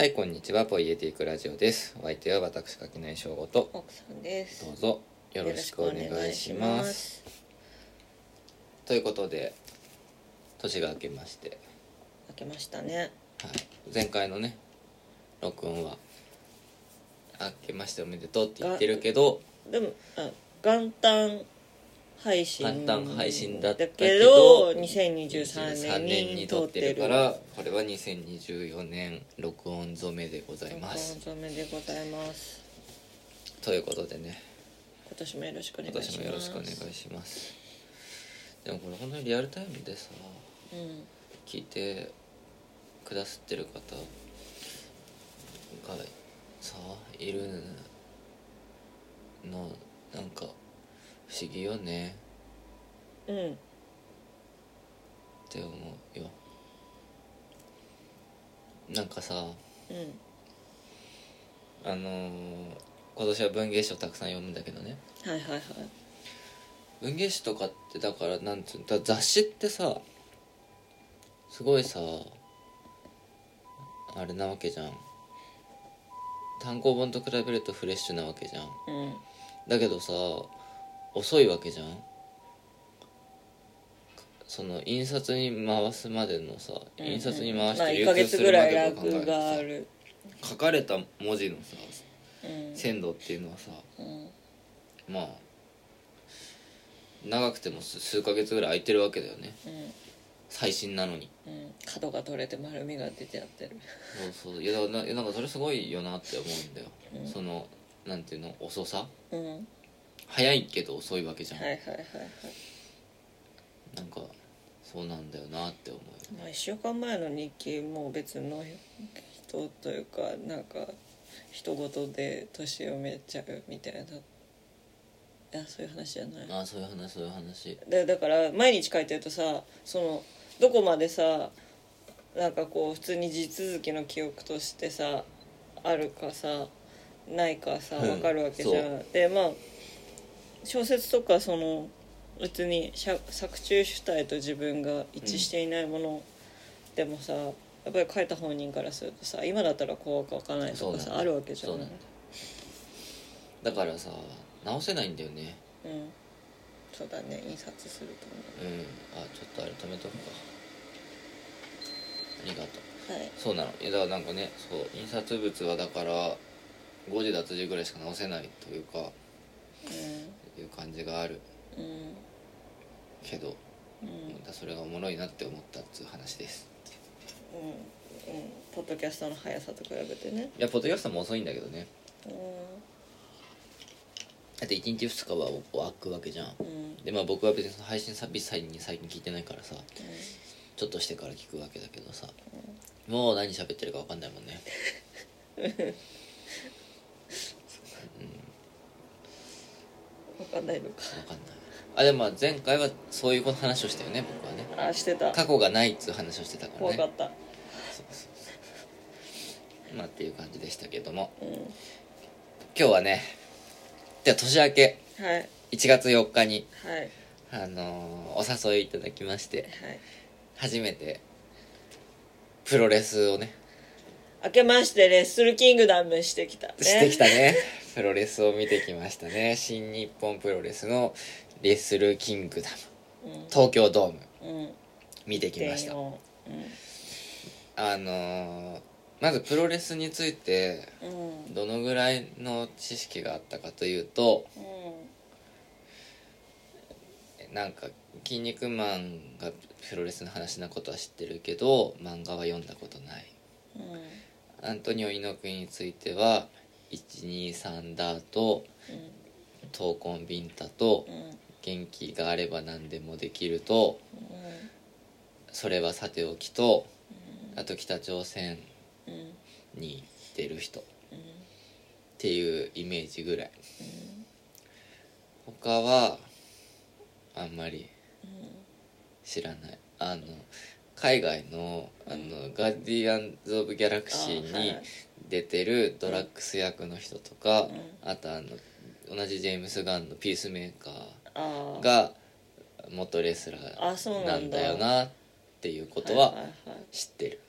はいこんにちは。ポイエティックラジオです。お相手は私垣内翔吾と。奥さんです。どうぞよろしくお願いします。ということで年が明けまして、開けましたね。はい、前回のね録音は明けましておめでとうって言ってるけど。でもあ元旦配信簡単配信だったけけどど2023年に撮ってるからこれは2024年録音染めでございます。おめでございます。ということでね。今年もよろしくお願いし今ます。年もよろしくお願いします。でもこれ本当にリアルタイムでさうん。聞いてくださってる方がさいるのなんか不思議よね。うん。って思うよ。なんかさうん。あのー今年は文芸誌をたくさん読むんだけどね。はいはいはい。文芸誌とかってだからなんつうのだ雑誌ってさすごいさあれなわけじゃん。単行本と比べるとフレッシュなわけじゃん。うん。だけどさ遅いわけじゃん？その印刷に回すまでのさ印刷に回しまあ1て流通するまでの考えがある。書かれた文字のさうん。鮮度っていうのはさうん。まあ長くても数数ヶ月ぐらい空いてるわけだよね。うん。最新なのに。うん。角が取れて丸みが出てやってる。そうそう。いやだからなんかそれすごいよなって思うんだよ、うん。そのなんていうの？遅さ？うん。はい早いけど遅いわけじゃん、はいはいはいなんかそうなんだよなって思うよまあ1週間前の日記も別の人というかなんか人事で年をめちゃうみたいな。いやそういう話じゃない。ああそういう話そういう話。でだから毎日書いてるとさそのどこまでさなんかこう普通に地続きの記憶としてさあるかさないかさうん。分かるわけじゃん、でまあ小説とかその別に作中主体と自分が一致していないものでもさ、やっぱり書いた本人からするとさ今だったらこうか分かんないとかさ、あるわけじゃなんだだからさ直せないんだよね。うん。そうだね。印刷するとうん。あちょっとあれ止めとくか。ありがとう。思うはい。そうなの。いやだからなんかねそう印刷物はだから誤字脱字ぐらいしか直せないというかいう感じがある。うんうん。けど、うん。またそれがおもろいなって思ったっつう話です。うん。うん。ポッドキャストの速さと比べてね。いやポッドキャストも遅いんだけどね。うだって1日2日は開くわけじゃん。んうん。でまあ僕は別にその配信サービスに最近聞いてないからさちょっとしてから聞くわけだけどさ、もう何喋ってるか分かんないもんね 分かんないのか。分かんない。あでもまあ前回はそういう話をしたよね僕はね。あしてた。過去がないっつう話をしてたからね。怖かった。そうそうそうまあっていう感じでしたけども。うん。今日はねじゃあ年明け。はい。1月4日にはい。あのーお誘いいただきましてはい。初めてプロレスをね。明けましてレッスルキングダムしてきたね。してきたねプロレスを見てきましたね。新日本プロレスのレッスルキングダム。東京ドーム。うん。うん見てきました。電音あのーまずプロレスについてうん。うんどのぐらいの知識があったかというとなんか「筋肉マン」がプロレスの話なことは知ってるけど漫画は読んだことない。うん。アントニオ猪木については123ダート闘魂ビンタと元気があれば何でもできるとそれはさておきとあと北朝鮮に出る人っていうイメージぐらい。他はあんまり知らない。あの海外のあの、ガーディアンズ・オブ・ギャラクシーに出てるドラッグス役の人とか、うん。あとあの同じジェームス・ガンのピースメーカあー。が元レスラーなんだだよなっていうことは知ってる。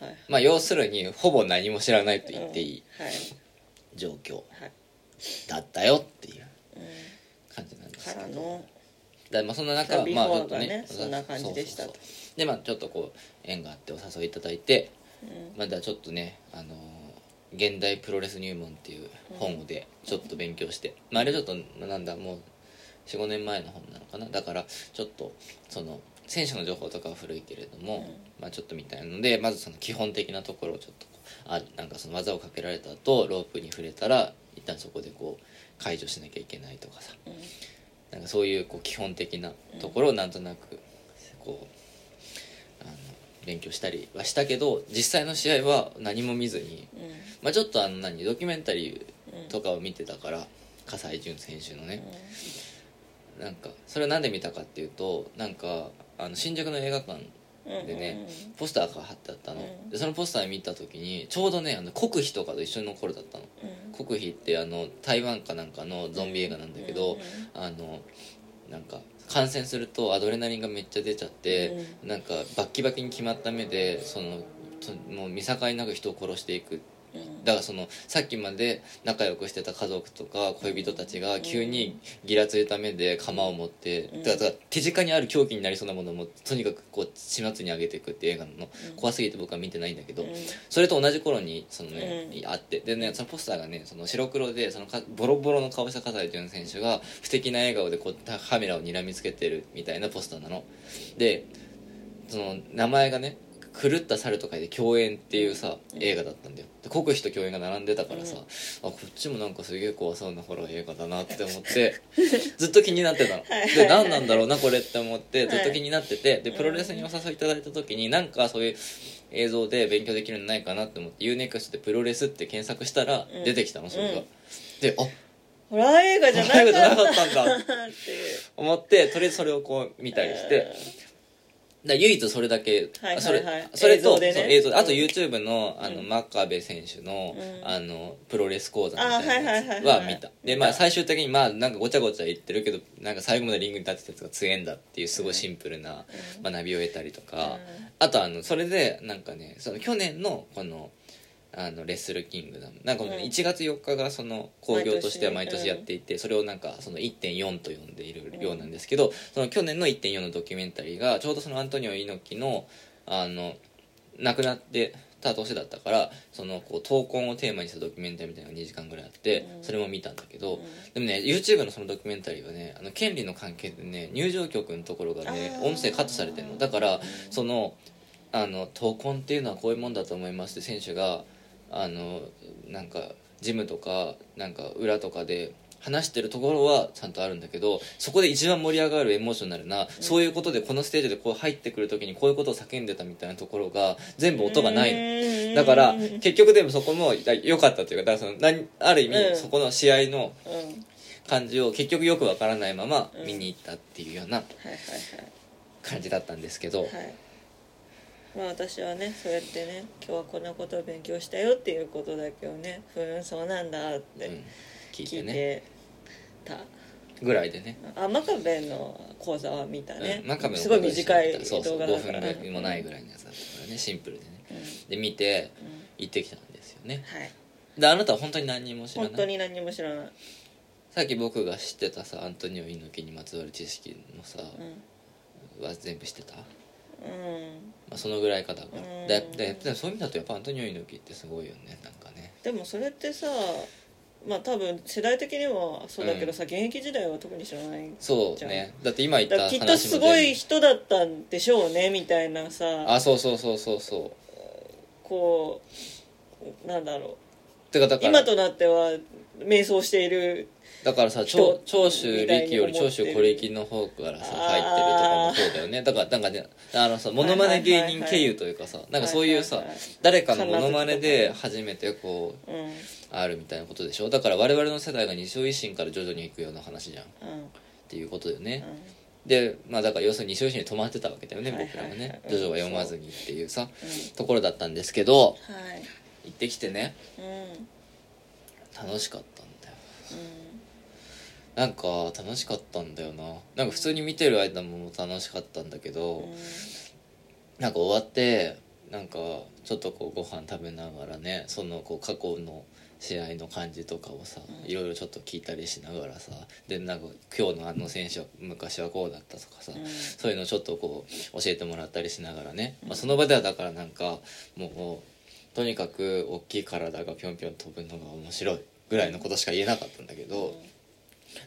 はいまあ要するにほぼ何も知らないと言っていい状況はい。だったよっていううん。感じなんですかけどだまあそんな中まあちょっとねそんな感じでしたでまあちょっとこう縁があってお誘いいただいてうん。まだちょっとねあのー現代プロレス入門っていう本でちょっと勉強して、まあ、あれちょっとなんだもう45年前の本なのかな。だからちょっとその選手の情報とかは古いけれども、まあ、ちょっとみたいのでまずその基本的なところをちょっとあなんかその技をかけられた後ロープに触れたら一旦そこでこう解除しなきゃいけないとかさ。うん。なんかそういうこう基本的なところをなんとなくこう勉強したりはしたけど実際の試合は何も見ずに、うん。まあ、ちょっとあの何ドキュメンタリーとかを見てたから葛西潤選手のね。なんかそれは何で見たかっていうとなんかあの新宿の映画館うんでねうん。ポスターが貼ってあったの、うん。でそのポスター見た時にちょうどねあの国費とかと一緒の頃だったの。うん。国費ってあの台湾かなんかのゾンビ映画なんだけど、うん。あのなんか感染するとアドレナリンがめっちゃ出ちゃって、なんかバッキバキに決まった目でそのともう見境なく人を殺していくうんだからそのさっきまで仲良くしてた家族とか恋人たちが急にギラついた目で鎌を持って、うん。だから手近にある凶器になりそうなものをもとにかくこう始末に上げていくっていう映画の、怖すぎて僕は見てないんだけど、うん。それと同じ頃にそのね、うん。あってでねそのポスターがねその白黒でそのかボロボロの顔した葛西潤選手が不敵な笑顔でこうカメラを睨みつけてるみたいなポスターなの。でその名前がね狂った猿と書いて共演っていうさ映画だったんだよ。で国費と共演が並んでたからさ、あこっちもなんかすげえ怖そうなホラー映画だなって思って ずっと気になってたの。で何なんだろうなこれって思ってずっと気になっててでプロレスにお誘いいただいた時になんかそういう映像で勉強できるのないかなって思って UNEXT でプロレスって検索したらうん。出てきたのそれが、うんであホラー映画じゃなかった。んだ。って思ってとりあえずそれをこう見たりして、だ唯一それだけ、はいはいはい。それそれと映像でね。像あとうん。YouTube のあの、うん。真壁選手の,、うん。あのプロレス講座みたいなやつは見た。でまあ最終的にまあなんかごちゃごちゃ言ってるけどなんか最後までリングに立ってたやつが強えんだっていうすごいシンプルな学びを得たりとか、あとあのそれでなんかねその去年のこのあのレッスルキングダムなんかもううん。1月4日がその興行としては毎毎年年やっていて、それをなんかその1.4と呼んでいるようなんですけど、その去年の1.4のドキュメンタリーがちょうどそのアントニオ猪木のあの亡くなってた年だったからそのこう闘魂をテーマにしたドキュメンタリーみたいなのが2時間ぐらいあって、うん。それも見たんだけど、うんでもね YouTube のそのドキュメンタリーはねあの権利の関係でね入場曲のところがねあー。音声カットされてるの。だからそのあの闘魂っていうのはこういうもんだと思いますって選手があのなんかジムとかなんか裏とかで話してるところはちゃんとあるんだけどそこで一番盛り上がるエモーショナルな、そういうことでこのステージでこう入ってくる時にこういうことを叫んでたみたいなところが全部音がないだから結局でもそこも良かったというかだからその何ある意味うん。そこの試合のうん。はい感じを結局よくわからないままうん。見に行ったっていうようなはい感じだったんですけど、はいはいまあ私はねそうやってね今日はこんなことを勉強したよっていうことだけをねふーんそうなんだってうん聞いてた、ぐらいでね。あ真壁の講座は見たね、うん真壁のすごい短いそうそう5動画だから分ぐらいもないぐらいのやつだったからねシンプルでね。で見て行ってきたんですよね。はい。であなたは本当に何にも知らない？本当に何も知らない、さっき僕が知ってたさアントニオ猪木にまつわる知識のさ、うん。は全部知ってた、まうん、あ、そのぐらいかだから。うん。でででそういう意味だとやっぱアントニオ猪木ってすごいよね。なんかね。でもそれってさまあ多分世代的にはそうだけどさ、現役時代は特に知らないそうね。だって今言った話もきっとすごい人だったんでしょうねみたいなさ。あそうそうそうそうそう。こうなんだろてかだから。う今となっては迷走しているだからさ人長長州力より長州小力の方からさ入ってるとかもそうだよね。だからなんかねあのさモノマネ芸人経由というかさなんかそういうさ誰かのモノマネで初めてこうあるみたいなことでしょ？だから我々の世代が二松維新から徐々に行くような話じゃん。っうん。ていうことだよね。うん。でまあだから要するに二松維新に止まってたわけだよねはい僕らははいはいね。ジョジョは読まずにっていうさうん。ところだったんですけどはい。行ってきてね。うん楽しかったんだようんなんか楽しかったんだよな。なんか普通に見てる間も楽しかったんだけど、うんなんか終わってなんかちょっとこうご飯食べながらねそのこう過去の試合の感じとかをさ、うん。いろいろちょっと聞いたりしながらさでなんか今日のあの選手は昔はこうだったとかさ、うん。そういうのをちょっとこう教えてもらったりしながらね、うん。まあ、その場ではだからなんかもうとにかく大きい体がぴょんぴょん飛ぶのが面白いぐらいのことしか言えなかったんだけど、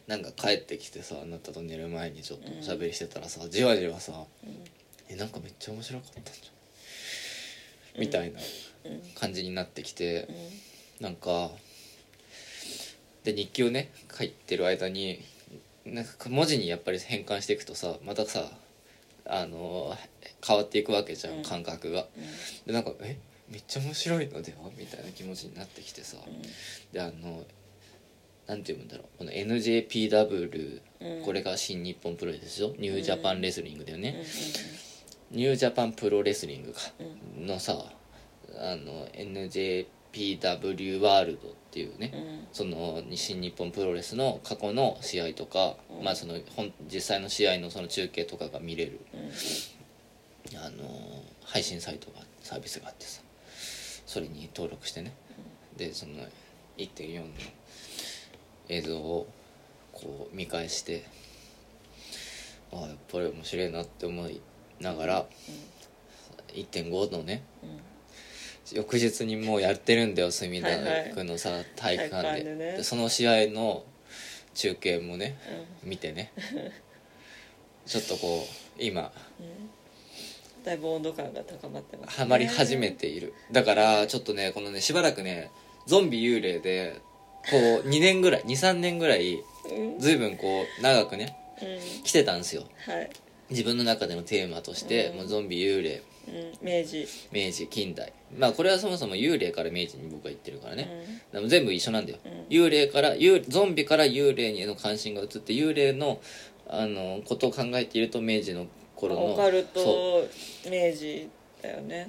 なんか帰ってきてさあなたと寝る前にちょっとおしゃべりしてたらさ、じわじわさえなんかめっちゃ面白かったんじゃん。みたいなうん。うん感じになってきてうん。なんかで日記をね書いてる間になんか文字にやっぱり変換していくとさまたさあの変わっていくわけじゃん、うん。感覚が。でなんかえめっちゃ面白いのでは？みたいな気持ちになってきてさ。であのなんて言うんだろう。この NJPW、うん。これが新日本プロレスでしょニュージャパンレスリングだよね、うニュージャパンプロレスリングかんうんのさあの NJPW ワールドっていうね、うん。その新日本プロレスの過去の試合とか、うん。まあその本実際の試合のその中継とかが見れる。うん。あの配信サイトがサービスがあってさそれに登録してね、でその1.4の映像をこう見返してああやっぱり面白いなって思いながら、1.5のねうん。翌日にもうやってるんだよ隅田はいはい。区のさ、体育館で。体育館でその試合の中継もねうん。見てね。ちょっとこう今うんだいぶ温度感が高まってますね。ハマり始めている。だからちょっとねこのねしばらくねゾンビ幽霊でこう 2年ぐらい23年ぐらいうん。随分こう長くねうん。来てたんですよ。はい。自分の中でのテーマとして、うん。もうゾンビ幽霊。うん。明治。明治近代。まあこれはそもそも幽霊から明治に僕は言ってるからね、うん。でも全部一緒なんだよ、うん。幽霊から幽ゾンビから幽霊への関心が移って幽霊のあのことを考えていると明治の頃のオカルそト明治だよね。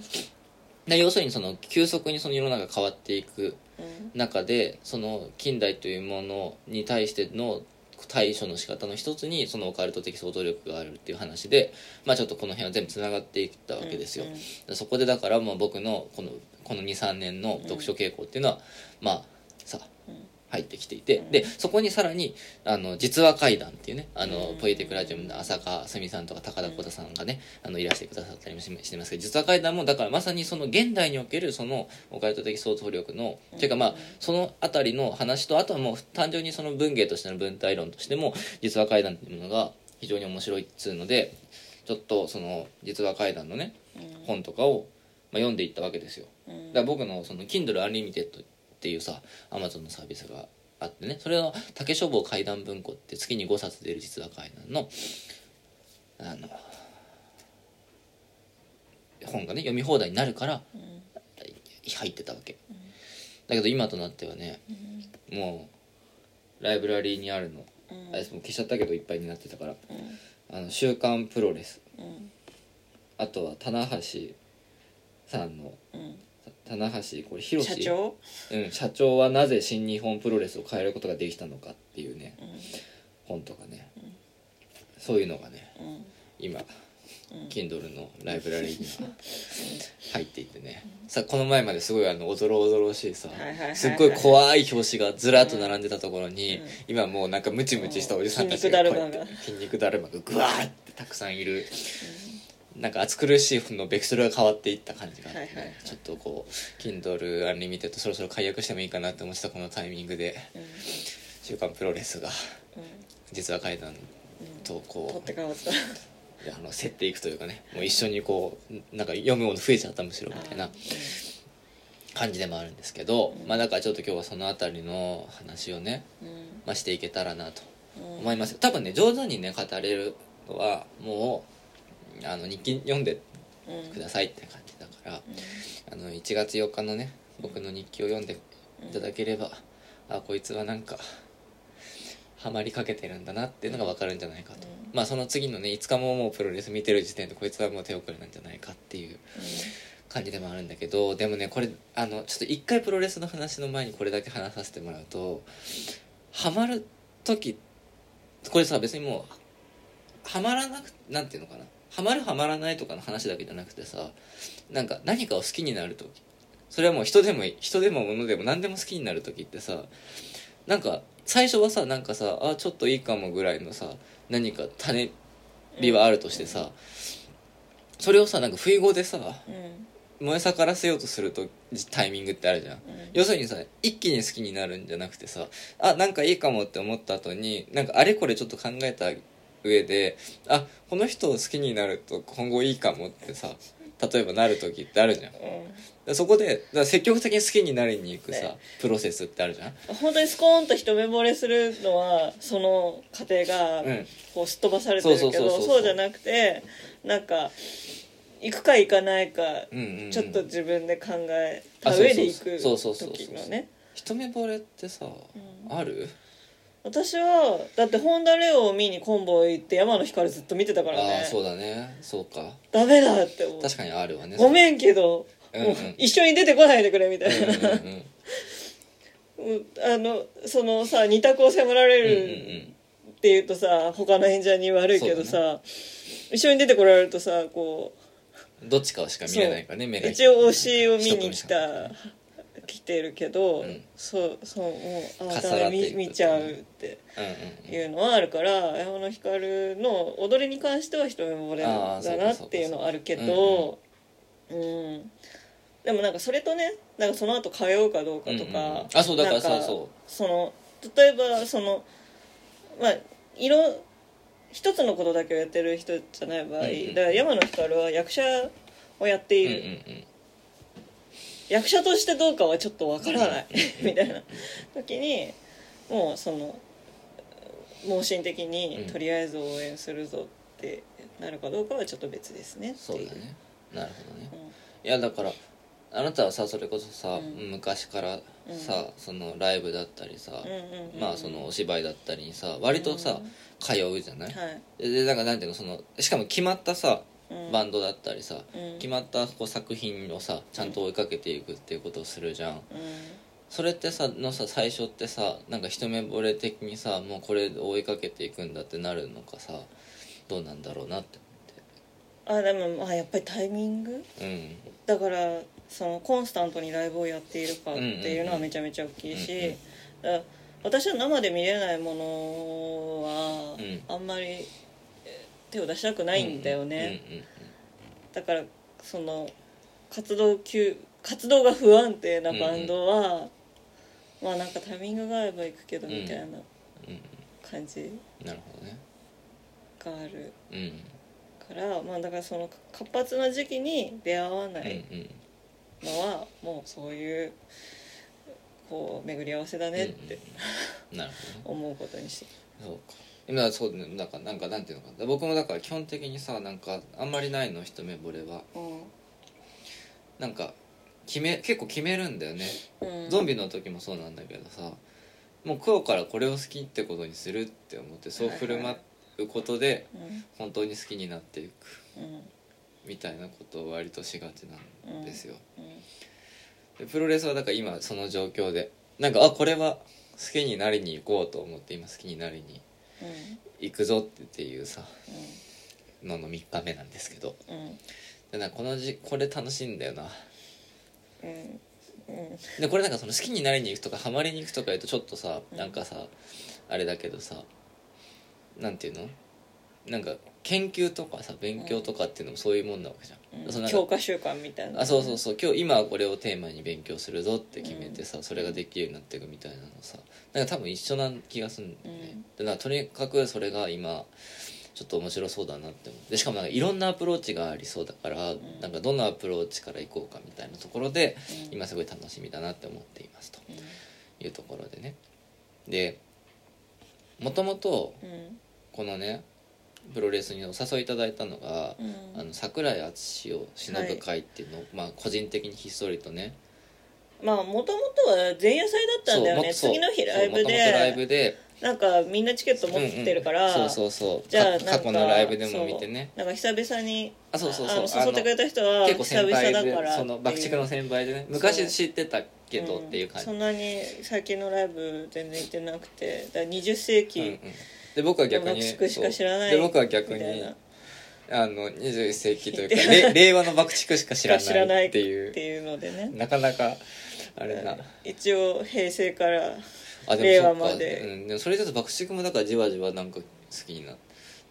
要するにその急速にその世の中が変わっていくうん。中でその近代というものに対しての対処の仕方の一つにそのオカルト的想像力があるっていう話でまあちょっとこの辺は全部つながっていったわけですよ、うんうん。でそこでだからもう僕のこのこの23年の読書傾向っていうのは、まあさうん入ってきていて、うん。でそこにさらにあの実話怪談っていうねあの、うん。ポエティックラジオの浅香すみさんとか高田小田さんがね、あのいらしてくださったりもししてますけど実話怪談もだからまさにその現代におけるそのオカルト的想像力の、うん。ていうかまあそのあたりの話とあとはもう単純にその文芸としての文体論としても実話怪談っていうものが非常に面白いっつうのでちょっとその実話怪談のねうん。本とかを、まあ、読んでいったわけですよ。うん。だから僕のその Kindle Unlimited っていうさ Amazon のサービスがあってね。それは竹書房怪談文庫って月に5冊出る実話怪談のあの本がね読み放題になるからうん。入ってたわけ。だけど今となってはねうん。もうライブラリーにあるのうん。あれもう消しちゃったけどいっぱいになってたからうん「あの週刊プロレス。うん」あとは棚橋さんのうん棚橋これ広社長？うん、社長はなぜ新日本プロレスを変えることができたのかっていうねうん。本とかね、そういうのがねうん今うん Kindle のライブラリーには入っていてね。さこの前まですごいあのおどろおどろしいさすっごい怖い表紙がずらっと並んでたところに、うん。今もうなんかムチムチしたおじさんたち筋が。筋肉だるまがぐわーってたくさんいるなんか暑苦しいのベクトルが変わっていった感じがあってね、はいはいはい。ちょっとこう Kindle Unlimited そろそろ解約してもいいかなって思ってたこのタイミングでうん「週刊プロレス」がうん。実は怪談と取こって変わった。うあの競っていくというかねもう一緒にこうなんか読むもの増えちゃったむしろみたいな感じでもあるんですけど、まあだからちょっと今日はその辺りの話をね、うん。まあ、していけたらなとうん思います。多分ね上手にね語れるのはもうあの日記読んでうんくださいって感じだから、あの1月4日のね僕の日記を読んでいただければ、あこいつはなんかハマりかけてるんだなっていうのが分かるんじゃないかと、うん。まあその次のね5日ももうプロレス見てる時点でこいつはもう手遅れなんじゃないかっていう感じでもあるんだけどでもねこれあのちょっと一回プロレスの話の前にこれだけ話させてもらうとハマる時これさ別にもうハマらなくなんていうのかなハマるハマらないとかの話だけじゃなくてさなんか何かを好きになる時それはもう人でも人でも物でも何でも好きになる時ってさなんか最初はさなんかさあちょっといいかもぐらいのさ何か種火はあるとしてさ、それをさなんか不意語でさうん。燃え盛らせようとするとタイミングってあるじゃん、要するにさ一気に好きになるんじゃなくてさあなんかいいかもって思った後になんかあれこれちょっと考えた上であこの人を好きになると今後いいかもってさ例えばなる時ってあるじゃん。でそこでだ積極的に好きになりに行くさね。プロセスってあるじゃん。うん本当にスコーンと一目惚れするのはその過程がうん。こうすっ飛ばされてるけどそうじゃなくてなんか行くか行かないかうんうんうん。ちょっと自分で考えた上で行く時のね。一目惚れってさ、ある？私はだって本田レオを見にコンボイ行って山の光ずっと見てたからああねそうだね。そうか。ダメだって思う。確かにあるわねごめんけど、うんうん。もう一緒に出てこないでくれみたいうんうんな、うんうん。あのそのさ二択を迫られうんうんるっていうとさ他の演者に悪いけどそさ、一緒に出てこられるとさこうんどっちかしか見れないからね目が。う一応推しを見に来た来てるけど、うん。そうそうもうあ重なダメっていく見見ちゃうっていうのはあるから山野光の踊りに関しては一目惚れだなっていうのはあるけどうん。でもなんかそれとねなんかその後通うかどうかとか、うんうんうん。あそうだからそうその例えばそのまあ色一つのことだけをやってる人じゃない場合、うんうんだから山野光は役者をやっている、うんうんうん役者としてどうかはちょっとわからない。みたいな。時にもうその盲信的にうん。とりあえず応援するぞってなるかどうかはちょっと別ですねっていう。そうだね。なるほどね。うん。いやだからあなたはさそれこそさ、うん。昔からさ、そのライブだったりさ、うんうんうんうん。まあそのお芝居だったりにさ割とさ、うん。通うじゃない、はい。でなんかなんていうのそのしかも決まったさうんバンドだったりさ、うん。決まったこう作品をさちゃんと追いかけていくっていうことをするじゃん、うん。それってさのさ最初ってさなんか一目惚れ的にさもうこれで追いかけていくんだってなるのかさどうなんだろうなってあでもまあやっぱりタイミング？うん。だからそのコンスタントにライブをやっているかっていうのはめちゃめちゃ大きいし、うんうん。だから私は生で見れないものはうん。あんまりえ手を出したくないんだよね、だからその活動休活動が不安定なバンドは、まあなんかタイミングが合えば行くけどみたいな感じうんなるほどね。があるうん。からまあだからその活発な時期に出会わないんのはもうそういうこう巡り合わせだねってうんなるほどね。思うことにしてそうか今そうねなんかなんかなんていうのかな。僕もだから基本的にさなんかあんまりないの一目惚れは。なんか決め結構決めるんだよね。うん。ゾンビの時もそうなんだけどさもう今日からこれを好きってことにするって思ってそう振る舞うことでうん本当に好きになっていく。うん。みたいなことを割としがちなんですよ、うん。でプロレスはだから今その状況でなんかあこれは好きになりに行こうと思って今好きになりにうん行くぞっていうさのの3日目なんですけど。うんでなこのじこれ楽しいんだよな。でこれなんかその好きになりに行くとかハマりに行くとか言うとちょっとさなんかさあれだけどさなんていうの？なんか研究とかさ勉強とかっていうのもそういうもんなわけじゃん、そのなんか強化習慣みたいな。あそうそうそう。今日今はこれをテーマに勉強するぞって決めてさ、それができるようになっていくみたいなのさ。なんか多分一緒な気がするんだよね、でなんかとにかくそれが今ちょっと面白そうだなって思って。でしかもなんかいろんなアプローチがありそうだから、なんかどのアプローチからいこうかみたいなところで、うん。今すごい楽しみだなって思っていますと。うん。いうところでね。でもともとうん。このねプロレスにお誘いいただいたのが、うん。あの桜井敦を忍ぶ会っていうのを、まあ個人的にひっそりとね。まあもともとは前夜祭だったんだよね。次の日ライブそう元々ライブで。でなんかみんなチケット持ってるから、うんうんそうそうそう。じゃあ過去のライブでも見てね。なんか久々にあそうそうそう。誘ってくれた人は結構久々先輩でだからその爆竹の先輩でね。昔知ってたけどっていう感じ、ん。そんなに最近のライブ全然行ってなくて。だから20世紀、うんうんで僕は逆に爆竹しか知らないで僕は逆にあの21世紀というかれ令和の爆竹しか知らないっていってういうのでね。なかなかあれな。一応平成からあ令和まで。うん、でもそれでと爆竹もだからじわじわなんか好きになっ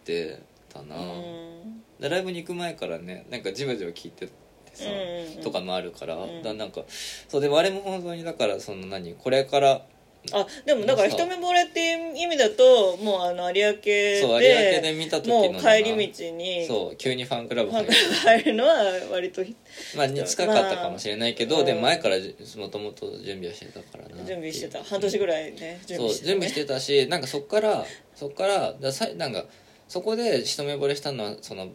てたな、うん。でライブに行く前からねなんかじわじわ聞いててさ、うんうんとかもあるから、ん。だなんかそうでもあれも本当にだからその何これからあでもだから一目惚れっていう意味だともうあの有明でそう有明で見た時のもう帰り道にそう急にファンクラブ入る。ク入るのは割とまあに近かったかもしれないけど、まあでも前からもともと準備はしてたからな準備してた。半年ぐらいね準備してた、ね、準備してたしなんかそっからそっからださなんかそこで一目惚れしたのはその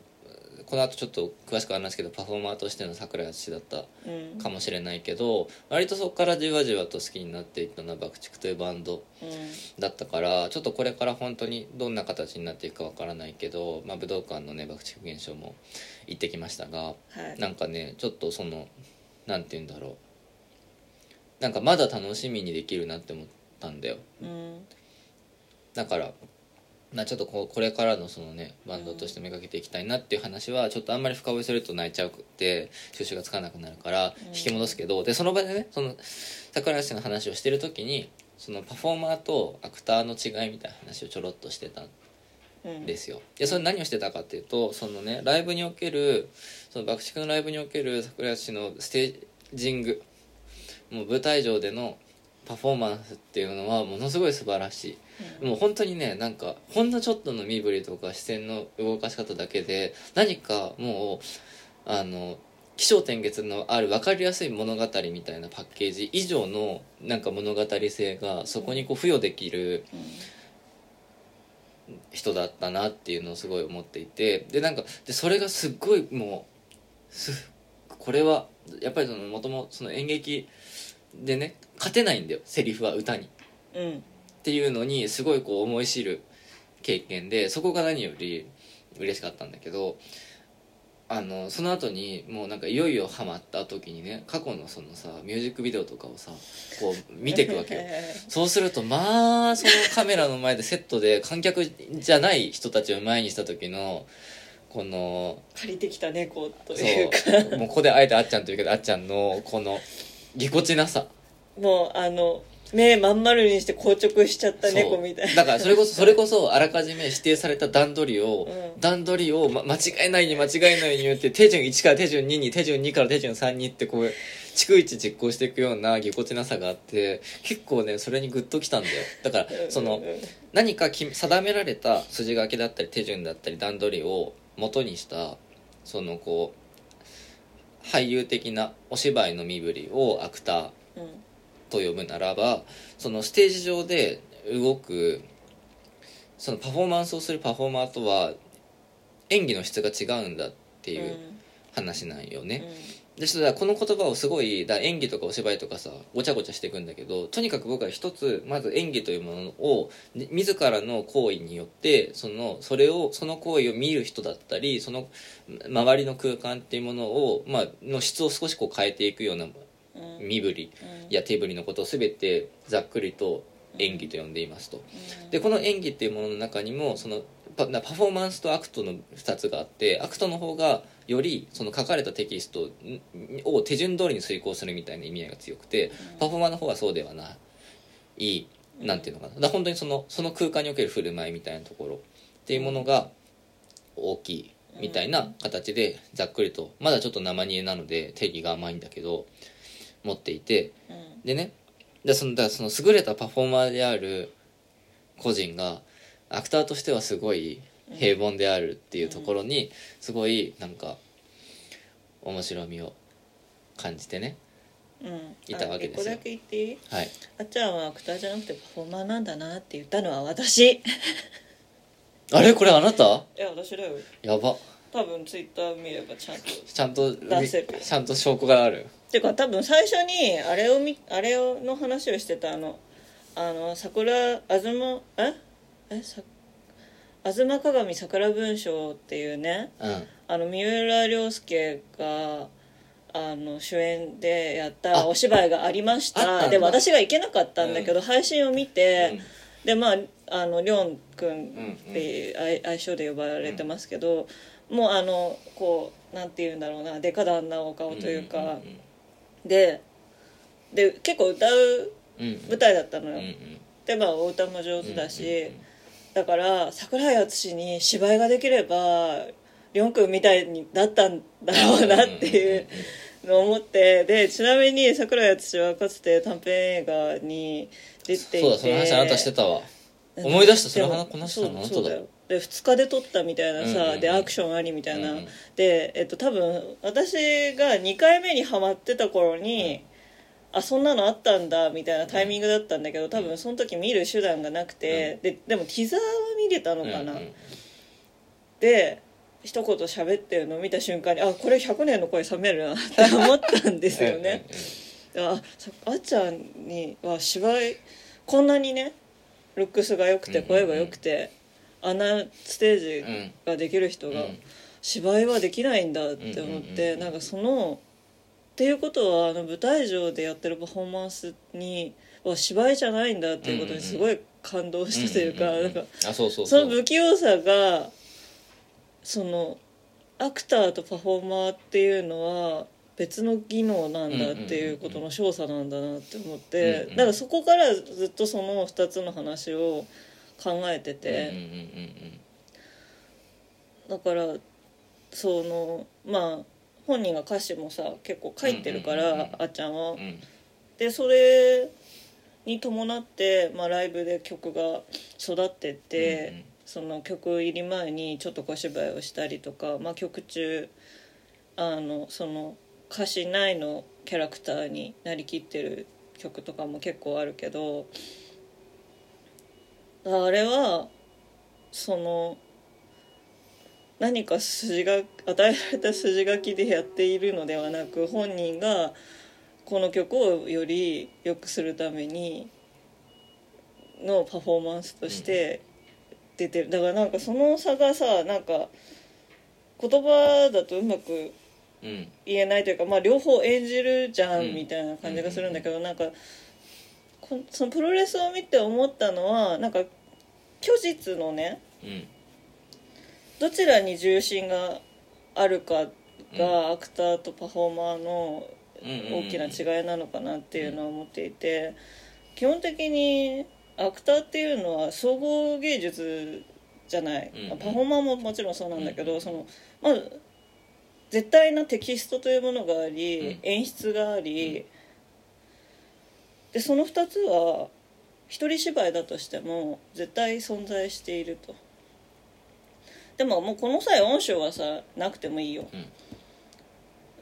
この後ちょっと詳しくは話すけどパフォーマーとしての桜井敦だったうん。かもしれないけど割とそこからじわじわと好きになっていったのは爆竹というバンドうん。だったからちょっとこれから本当にどんな形になっていくかわからないけど、まあ、武道館のね爆竹現象も行ってきましたがはい。なんかねちょっとそのなんて言うんだろう。なんかまだ楽しみにできるなって思ったんだよ。うん。だからまあちょっとこうこれからのそのねバンドとしてめがけていきたいなっていう話はちょっとあんまり深追いすると泣いちゃうって収集がつかなくなるから引き戻すけど、でその場でねその桜井氏の話をしてる時にそのパフォーマーとアクターの違いみたいな話をちょろっとしてたうん。ですよ。でそれ何をしてたかっていうとそのねライブにおけるその爆竹のライブにおける桜井氏のステージングもう舞台上でのパフォーマンスっていうのはものすごい素晴らしい、もう本当にねなんかほんのちょっとの身振りとか視線の動かし方だけで何かもうあの起承転結のある分かりやすい物語みたいなパッケージ以上のなんか物語性がそこにこう付与できる、人だったなっていうのをすごい思っていてでなんかでそれがすっごいもうすこれはやっぱりそのもともその演劇でね勝てないんだよセリフは歌に。っうん。ていうのにすごいこう思い知る経験でそこが何より嬉しかったんだけどあのその後にもうなんかいよいよハマった時にね過去のそのさミュージックビデオとかをさこう見ていくわけよ。そうするとまあそのカメラの前でセットで観客じゃない人たちを前にした時のこの借りてきた猫とそいうか。うもうここであえてあっちゃんというけどあっちゃんのこのぎこちなさ。もうあの目まん丸にして硬直しちゃった猫みたいな。だからそれこそそれこそあらかじめ指定された段取りを、うん。段取りを、ま、間違えないに間違えないように言って手順1から手順2に手順2から手順3にってこう逐一実行していくようなぎこちなさがあって結構ねそれにグッときたんだよ。だからそのうんうん。うん何かき定められた筋書きだったり手順だったり段取りを元にしたそのこう俳優的なお芝居の身振りをアクターうん。と呼ぶならばそのステージ上で動くそのパフォーマンスをするパフォーマーとは演技の質が違うんだっていう話なんよね、でそれはこの言葉をすごいだ演技とかお芝居とかさごちゃごちゃしていくんだけどとにかく僕は一つまず演技というものをに自らの行為によってそのそれをその行為を見る人だったりその周りの空間っていうものを、まあの質を少しこう変えていくようなうん。身振りうん。や手振りのことを全てざっくりと演技と呼んでいますと。うん。でこの演技っていうものの中にもそのパパフォーマンスとアクトの2つがあってアクトの方がよりその書かれたテキストを手順通りに遂行するみたいな意味合いが強くてパフォーマーの方はそうではないなんていうのかな。だ本当にそのその空間における振る舞いみたいなところっていうものが大きいみたいな形でざっくりとまだちょっと生煮えなので定義が甘いんだけど持っていてうん。でねでそのだその優れたパフォーマーである個人がアクターとしてはすごい平凡であるっていうところにすごいなんか面白みを感じてねうん。いたわけですよ。だけ言っていい？はい。あっちゃんはアクターじゃなくてパフォーマーなんだなって言ったのは私。い あれ？これあなた？や私だよ。やば。多分ツイッター見ればちゃんと。ちゃんと出せる。ちゃんと証拠がある。てか多分最初にあれを見あれをの話をしてたあのあの桜あずまえ？え？さ東鏡桜文章っていうねうん。あの三浦亮介があの主演でやったあ。お芝居がありました。で私が行けなかったんだけど、配信を見て、でまああのりょんくんっていう愛愛称で呼ばれてますけど、もうあのこうなんて言うんだろうなデカダンなお顔というか、んんでで結構歌ううんうん。舞台だったのよ、うんうん。でまあお歌も上手だし、うんうんだから桜井敦に芝居ができればりょんくんみたいにだったんだろうなっていうのを思ってでちなみに桜井敦はかつて短編映画に出ていて。そうだその話あなたしてたわ。思い出したその話こなしたのあなただよ。で2日で撮ったみたいなさ、うんうんうんでアクションありみたいな、うんうんで、えっと、多分私が2回目にハマってた頃に、あそんなのあったんだみたいなタイミングだったんだけど多分その時見る手段がなくて、ででもティザーは見れたのかな、うんうんで一言喋ってるのを見た瞬間にあこれ100年の声冷めるなって思ったんですよね。あさあっちゃんには芝居こんなにねルックスが良くて声が良くて、あんなステージができる人がうん。芝居はできないんだって思ってなんかそのっていうことはあの舞台上でやってるパフォーマンスには芝居じゃないんだっていうことにすごい感動したというかかあその不器用さがそのアクターとパフォーマーっていうのは別の技能なんだっていうことの少佐なんだなって思ってだからそこからずっとその2つの話を考えててだからそのまあ本人が歌詞もさ結構書いてるかうんうんうんうん。らあっちゃんは。うん。でそれに伴って、まあ、ライブで曲が育ってって、うんうん。その曲入り前にちょっと小芝居をしたりとか、まあ、曲中あのその歌詞内のキャラクターになりきってる曲とかも結構あるけどあれはその何か筋が与えられた筋書きでやっているのではなく本人がこの曲をより良くするためにのパフォーマンスとして出てる。だからなんかその差がさなんか言葉だとうまくうん。言えないというか、まあ、両方演じるじゃんうんみたいな感じがするんだけど、なんかこそのプロレスを見て思ったのはなんか虚実のねうんどちらに重心があるかうがアクターとパフォーマーのうん大きな違いなのかなっていうのは思っていて基本的にアクターっていうのは総合芸術じゃない、パフォーマーももちろんそうなんだけど、うんそのまあ絶対なテキストというものがあり、うん。演出があり、でその2つは一人芝居だとしても絶対存在しているとでももうこの際音章はさなくてもいいよ、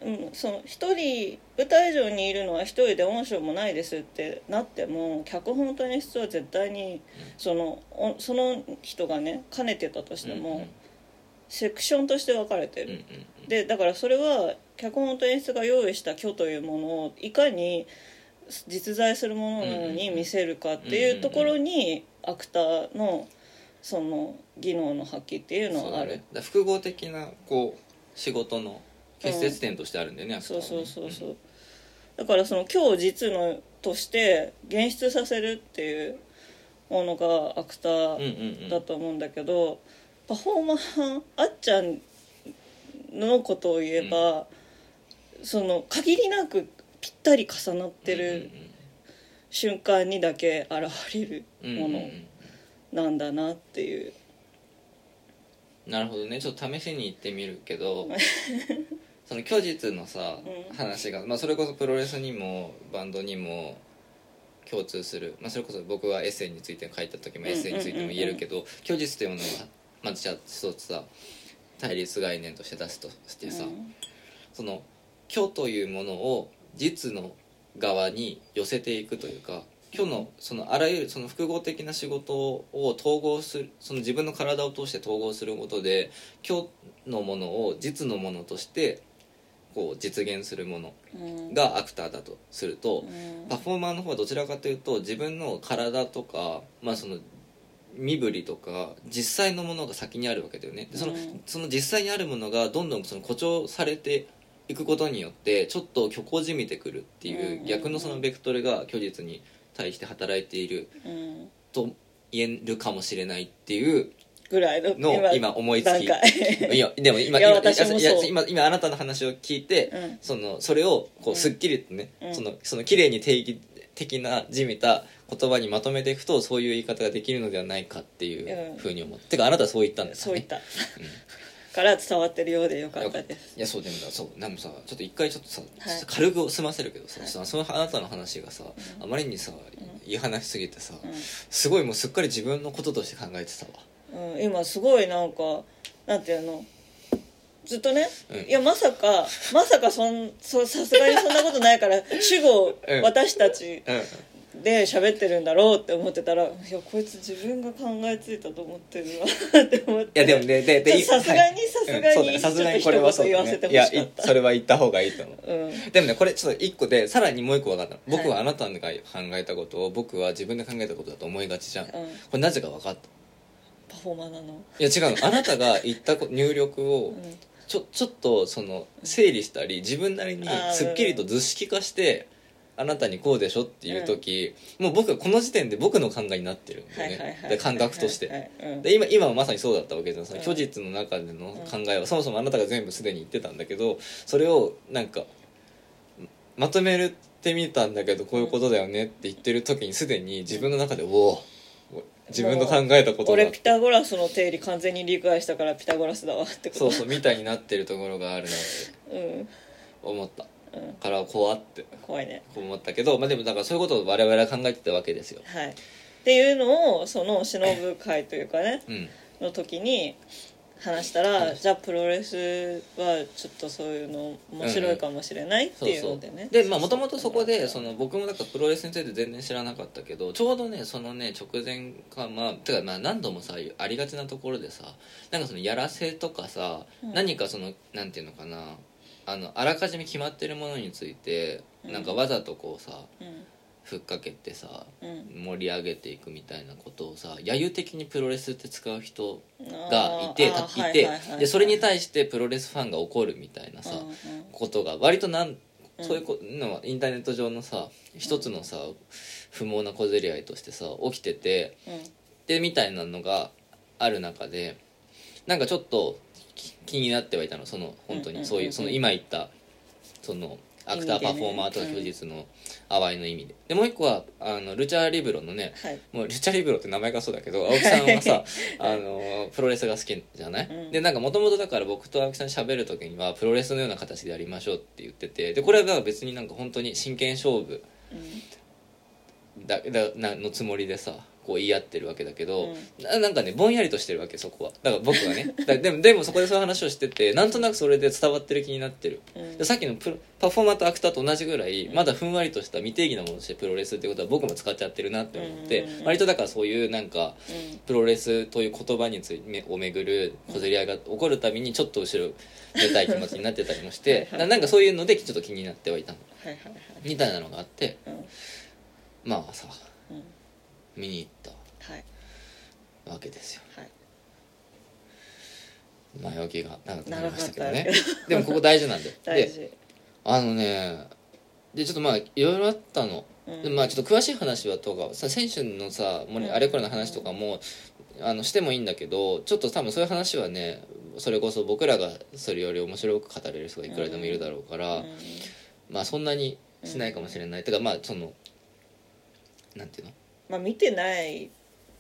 うん、その一人舞台上にいるのは一人で音章もないですってなっても脚本と演出は絶対にそのおその人がね兼ねてたとしても、セクションとして分かれてうんうんる、でだからそれは脚本と演出が用意した虚というものをいかに実在するもののように見せるかっていうところにアクターのその技能の発揮っていうのはある。だね。だから複合的なこう仕事の結節点としてあるんだよね、アクターそうそうそうそう。だからその今日実のとして現出させるっていうものがアクタうんうんーうんだと思うんだけど、パフォーマーあっちゃんのことを言えば、その限りなくぴったり重なってる瞬間にだけ現れるもの。うんうんうんうんなんだなっていう。なるほどね。ちょっと試しに行ってみるけど その虚実のさ、うん。話が、まあ、それこそプロレスにもバンドにも共通する、まあ、それこそ僕はエッセイについて書いた時もエッセイについても言えるけど、虚実というものがまずじゃあ一つさ対立概念として出すとしてさ、うん。その虚というものを実の側に寄せていくというか虚のそのあらゆるその複合的な仕事を統合するその自分の体を通して統合することで虚のものを実のものとしてこう実現するものうん。がアクターだとするとうん。パフォーマーの方はどちらかというと自分の体とかまあその身振りとか実際のものが先にあるわけだよね。でその,、うん。その実際にあるものがどんどんその誇張されていくことによってちょっと虚構じみてくるっていう、逆のそのベクトルが虚実に対して働いているうん。と言えるかもしれないっていうぐらいのの今思いつき。いやでも今今今今あなたの話を聞いて、うん。そのそれをこうすっきりとね、うん。そのその綺麗に定義的なじみた言葉にまとめていくとそういう言い方ができるのではないかっていううん。ふうに思って、てかあなたはそう言ったんですよね。そういった、から伝わってるようでよかったです。いやそうでもさそうでもさちょっと一回ちょっとさ、はい。軽く済ませるけどさ、さそのあなたの話がさ、あまりにさいい話すぎてさ、すごいもうすっかり自分のこととして考えてたわ。うん、今すごいなんかなんていうの？ずっとね、うん。いやまさかまさかそんそさすがにそんなことないから主語、うん。私たちうんで喋ってるんだろうって思ってたらいやこいつ自分が考えついたと思ってるわって思って。いやでもねででさすがにはい。さすがにさすがにこれはそうだね。言言わせてほいやしかった。いそれは言った方がいいと思う。うん。でもねこれちょっと一個でさらにもう一個分かったの。僕ははあなたが考えたことを僕は自分で考えたことだと思いがちじゃん、こうん。れなぜか分かった。パフォーマーなの？いや違うの。あなたが言ったこ入力をうん。ちょちょっとその整理したり自分なりにすっきりと図式化してあなたにこうでしょっていう時、もう僕はこの時点で僕の考えになってるんだよね。で感覚として、で今今はまさにそうだったわけじゃんそのうん。虚実の中での考えは、そもそもあなたが全部すでに言ってたんだけどそれをなんかまとめてみたんだけどこういうことだよねって言ってる時にすでに自分の中で「おお自分の考えたことだ俺」ピタゴラスの定理完全に理解したからピタゴラスだわってこと。そうそうみたいになってるところがあるなってうん。思ったうん。から怖って怖いね。思ったけど、まあ、でもだからそういうことを我々は考えてたわけですよ。はい。っていうのをその忍ぶ会というかねうん。の時に話したら、じゃあプロレスはちょっとそういうの面白いかもしれないっていうそうそう。のでね、でまあもともとそこでその僕もだからプロレスについて全然知らなかったけどちょうどねそのね直前かまあてかまあ何度もさありがちなところでさなんかそのやらせとかさ、うん。何かそのなんていうのかなあのあらかじめ決まってるものについて、うん。なんかわざとこうさうん。ふっかけてさうん。盛り上げていくみたいなことをさ揶揄的にプロレスって使う人あがいてたいてでそれに対してプロレスファンが怒るみたいなさ、うん。うんことが割となんうん。そういうこのはインターネット上のさ一つのさ不毛な小競り合いとしてさ起きててうん。でみたいなのがある中でなんかちょっとき気になってはいたのその本当に。そういうその今言ったそのアクターパフォーマーとか虚実の淡いの意味で。でもう一個はあのルチャリブロのねはい。もうルチャリブロって名前がそうだけど 青木さんはさあのプロレスが好きじゃない、うん。でなんかもともとだから僕と青木さん喋る時にはプロレスのような形でやりましょうって言っててでこれは別になんか本当に真剣勝負だだなのつもりでさこう言い合ってるわけだけど、ななんかねぼんやりとしてるわけそこは。だから僕はね。だでもでもそこでそういう話をしててなんとなくそれで伝わってる気になってる。うん。でさっきのプロパフォーマーとアクターと同じぐらいまだふんわりとした未定義なものとしてプロレスってことは僕も使っちゃってるなって思ってうん。割とだからそういうなんかうん。プロレスという言葉についてをめぐる小競り合いが起こるたびにちょっと後ろ出たい気持ちになってたりもしてはななんかそういうのでちょっと気になってはいたの。はいはいはい。みたいなのがあって。うん。まあさうん見に行ったはい。わけですよはい。前置きが長くなりましたけど長ね でもここ大事なんで。大事。あのねでちょっとまあいろいろあったの。うん。でまあちょっと詳しい話はとかさ選手のさもあれこれの話とかもあのしてもいいんだけどちょっと多分そういう話はねそれこそ僕らがそれより面白く語れる人がいくらでもいるだろうから、うん。まあそんなにしないかもしれない、てかまあそのなんていうの？まあ見てない。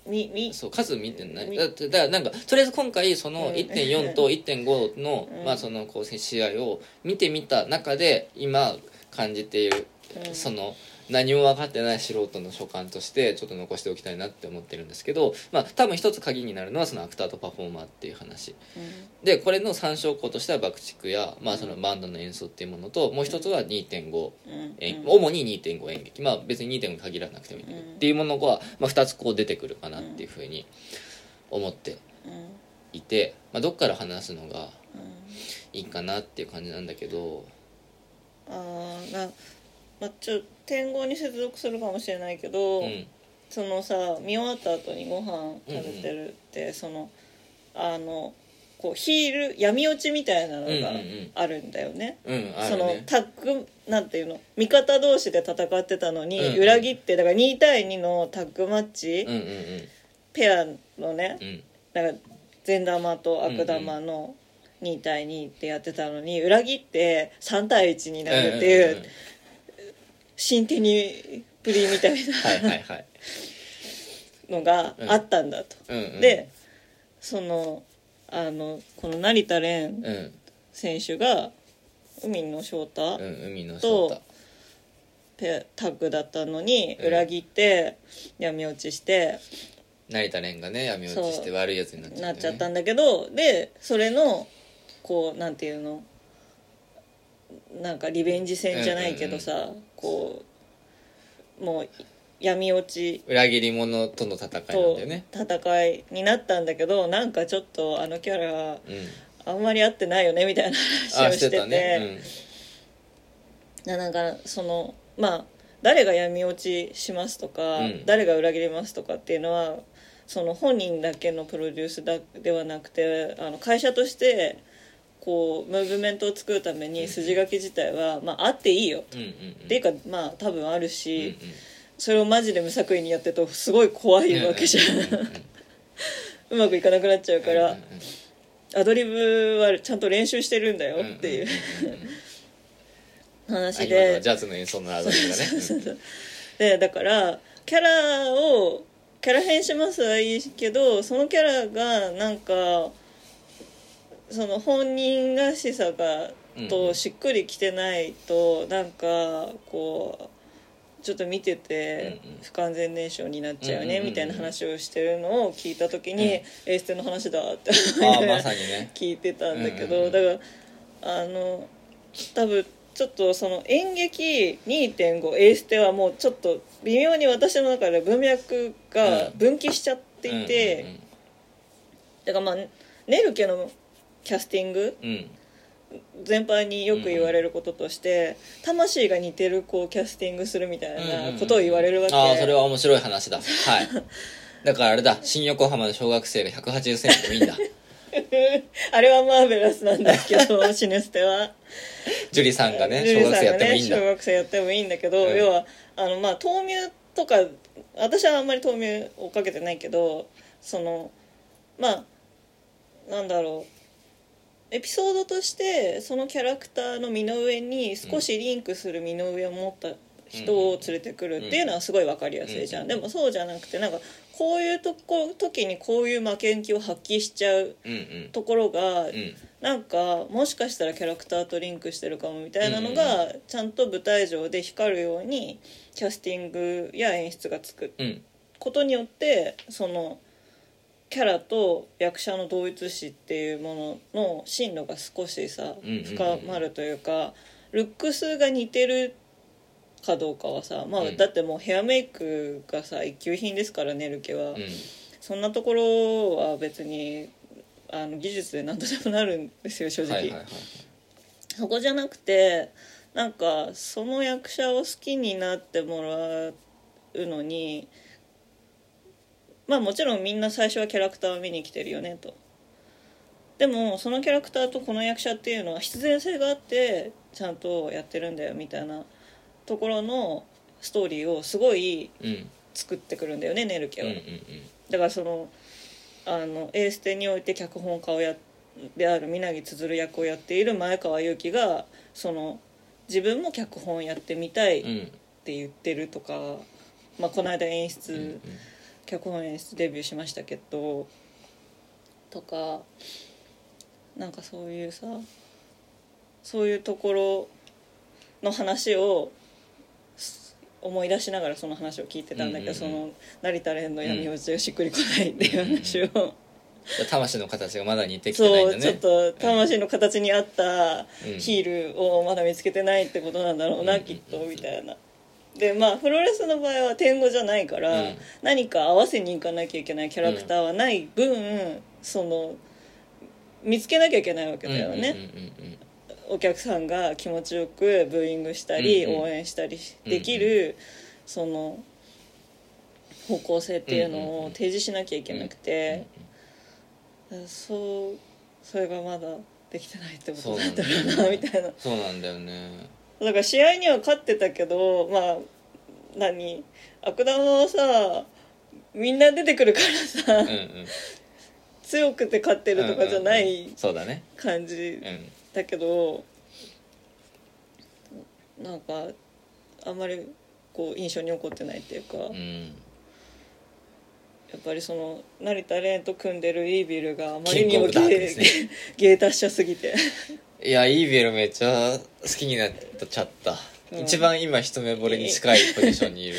みみそう数見てない。み。だってだからなんかとりあえず今回そのうん。1.4と1.5の,、うん。まあそのこう試合を見てみた中で今感じている、うん。その何も分かってない素人の所感としてちょっと残しておきたいなって思ってるんですけどまあ多分一つ鍵になるのはそのアクターとパフォーマーっていう話。でこれの参照項としては爆竹や、まあ、そのバンドの演奏っていうものともう一つは2.5うん。主に2.5演劇。まあ別に2.5に限らなくてもいい。っていうものが、まあ、2つこう出てくるかなっていうふうに思ってうん。いて、まあ、どっから話すのがうん。いいかなっていう感じなんだけど。あーなまあちょ天狗に接続するかもしれないけど、うん。そのさ見終わった後にご飯食べてるって、そのあのこうヒール闇落ちみたいなのがうんうんうん。あるんだよね。うんあそのるねタッグなんていうの？味方同士で戦ってたのに、うんうん。裏切ってだから2対2のタッグマッチ、うんうんペアのねうん。か善玉と悪玉の2対2ってやってたのに裏切って3対1になるっていう新手にプリみたいはいはいはい。なのがあったんだと。うん。うんでそのあのこの成田蓮うん。選手が海野翔太、うん海の翔太。ペタッグだったのにうん。裏切って闇落ちして。成田蓮がね闇落ちして悪いやつになっちゃった、ね、なっちゃったんだけどでそれのこうなんていうのなんかリベンジ戦じゃないけどさ、こうもう闇落ち。裏切り者との戦いなんとだよね。戦いになったんだけどなんかちょっとあのキャラうん。あんまり合ってないよねみたいな話あをしてて。ね、ななんかそのまあ誰が闇落ちしますとか、うん。誰が裏切りますとかっていうのはその本人だけのプロデュースだではなくてあの会社としてこうムーブメントを作るために筋書き自体は、まあ、あっていいよ、うんうんうん。っていうかまあ多分あるうんし、それをマジで無作為にやってるとすごい怖いわけじゃん、うまくいかなくなっちゃうから、アドリブはちゃんと練習してるんだよっていう。話で。ジャズの演奏のアドリブがね。でだからキャラをキャラ変しますはいいけどそのキャラがなんかその本人らしさがうんとしっくりきてないとなんかこうちょっと見てて不完全燃焼になっちゃうよねみたいな話をしてるのを聞いた時に、うんエーステの話だって聞いてたんだけどだからあの多分ちょっとその演劇2.5エーステはもうちょっと微妙に私の中で文脈が分岐しちゃっていて、だからまあネルケのキャスティング？うん。うんうん全般によく言われることとして、魂が似てる子をキャスティングするみたいなことを言われるわけ、ああそれは面白い話だ。はい。だからあれだ。新横浜の小学生が1 8 0センチでもいいんだ。あれはマーベラスなんですけどシネステは。樹里さんがね小学生やってもいいんだ、小学生やってもいいんだけど、うん。要はあのまあ豆乳とか私はあんまり豆乳をかけてないけどそのまあなんだろうエピソードとしてそのキャラクターの身の上に少しリンクする身の上を持った人を連れてくるっていうのはすごい分かりやすいじゃん、うんでもそうじゃなくてなんかこういうとこ時にこういう負けん気を発揮しちゃうところがうん。なんかもしかしたらキャラクターとリンクしてるかもみたいなのがちゃんと舞台上で光るようにキャスティングや演出がつくうん。ことによってそのキャラと役者の同一視っていうものの進路が少しさ深まるというかルックスが似てるかどうかはさ、まあうん。だってもうヘアメイクがさ一級品ですからねルケは。うん。そんなところは別にあの技術で何とでもなるんですよ正直、そこじゃなくてなんかその役者を好きになってもらうのにまあもちろんみんな最初はキャラクターを見に来てるよねと。でもそのキャラクターとこの役者っていうのは必然性があってちゃんとやってるんだよみたいなところのストーリーをすごいうん作ってくるんだよねネルケは、だからそのあのエーステにおいて脚本家をやである皆木つ役をやっている前川祐希がその自分も脚本やってみたいって言ってるとか、まあ、この間演出、うんうん脚本演出デビューしましたけどとかなんかそういうさそういうところの話をす思い出しながらその話を聞いてたんだけど、うんうんうん。その成田蓮の闇落ちがしっくりこないっていう話を、じゃあ魂の形がまだ似てきてないんだね。そうちょっと魂の形に合ったうん。ヒールをまだ見つけてないってことなんだろうな、うん。きっとみたいな。でまあプロレスの場合は点語じゃないから、うん。何か合わせにいかなきゃいけないキャラクターはない分、その見つけなきゃいけないわけだよね、うんうんうんうんお客さんが気持ちよくブーイングしたり、うんうん応援したりできる、その方向性っていうのを提示しなきゃいけなくて、そうそれがまだできてないってことなんだろうなみたいな。そうなんだよねだから試合には勝ってたけどまあ何？悪玉はさみんな出てくるからさ、うんうん。強くて勝ってるとかじゃなうんうんいうん。そうだね。感じうんだけどなんかあんまりこう印象に残ってないっていうか、うん。やっぱりその成田蓮と組んでるイービルがあまりにも芸達者すぎていやイービルめっちゃ好きになっちゃった、うん。一番今一目惚れに近いポジションにいる。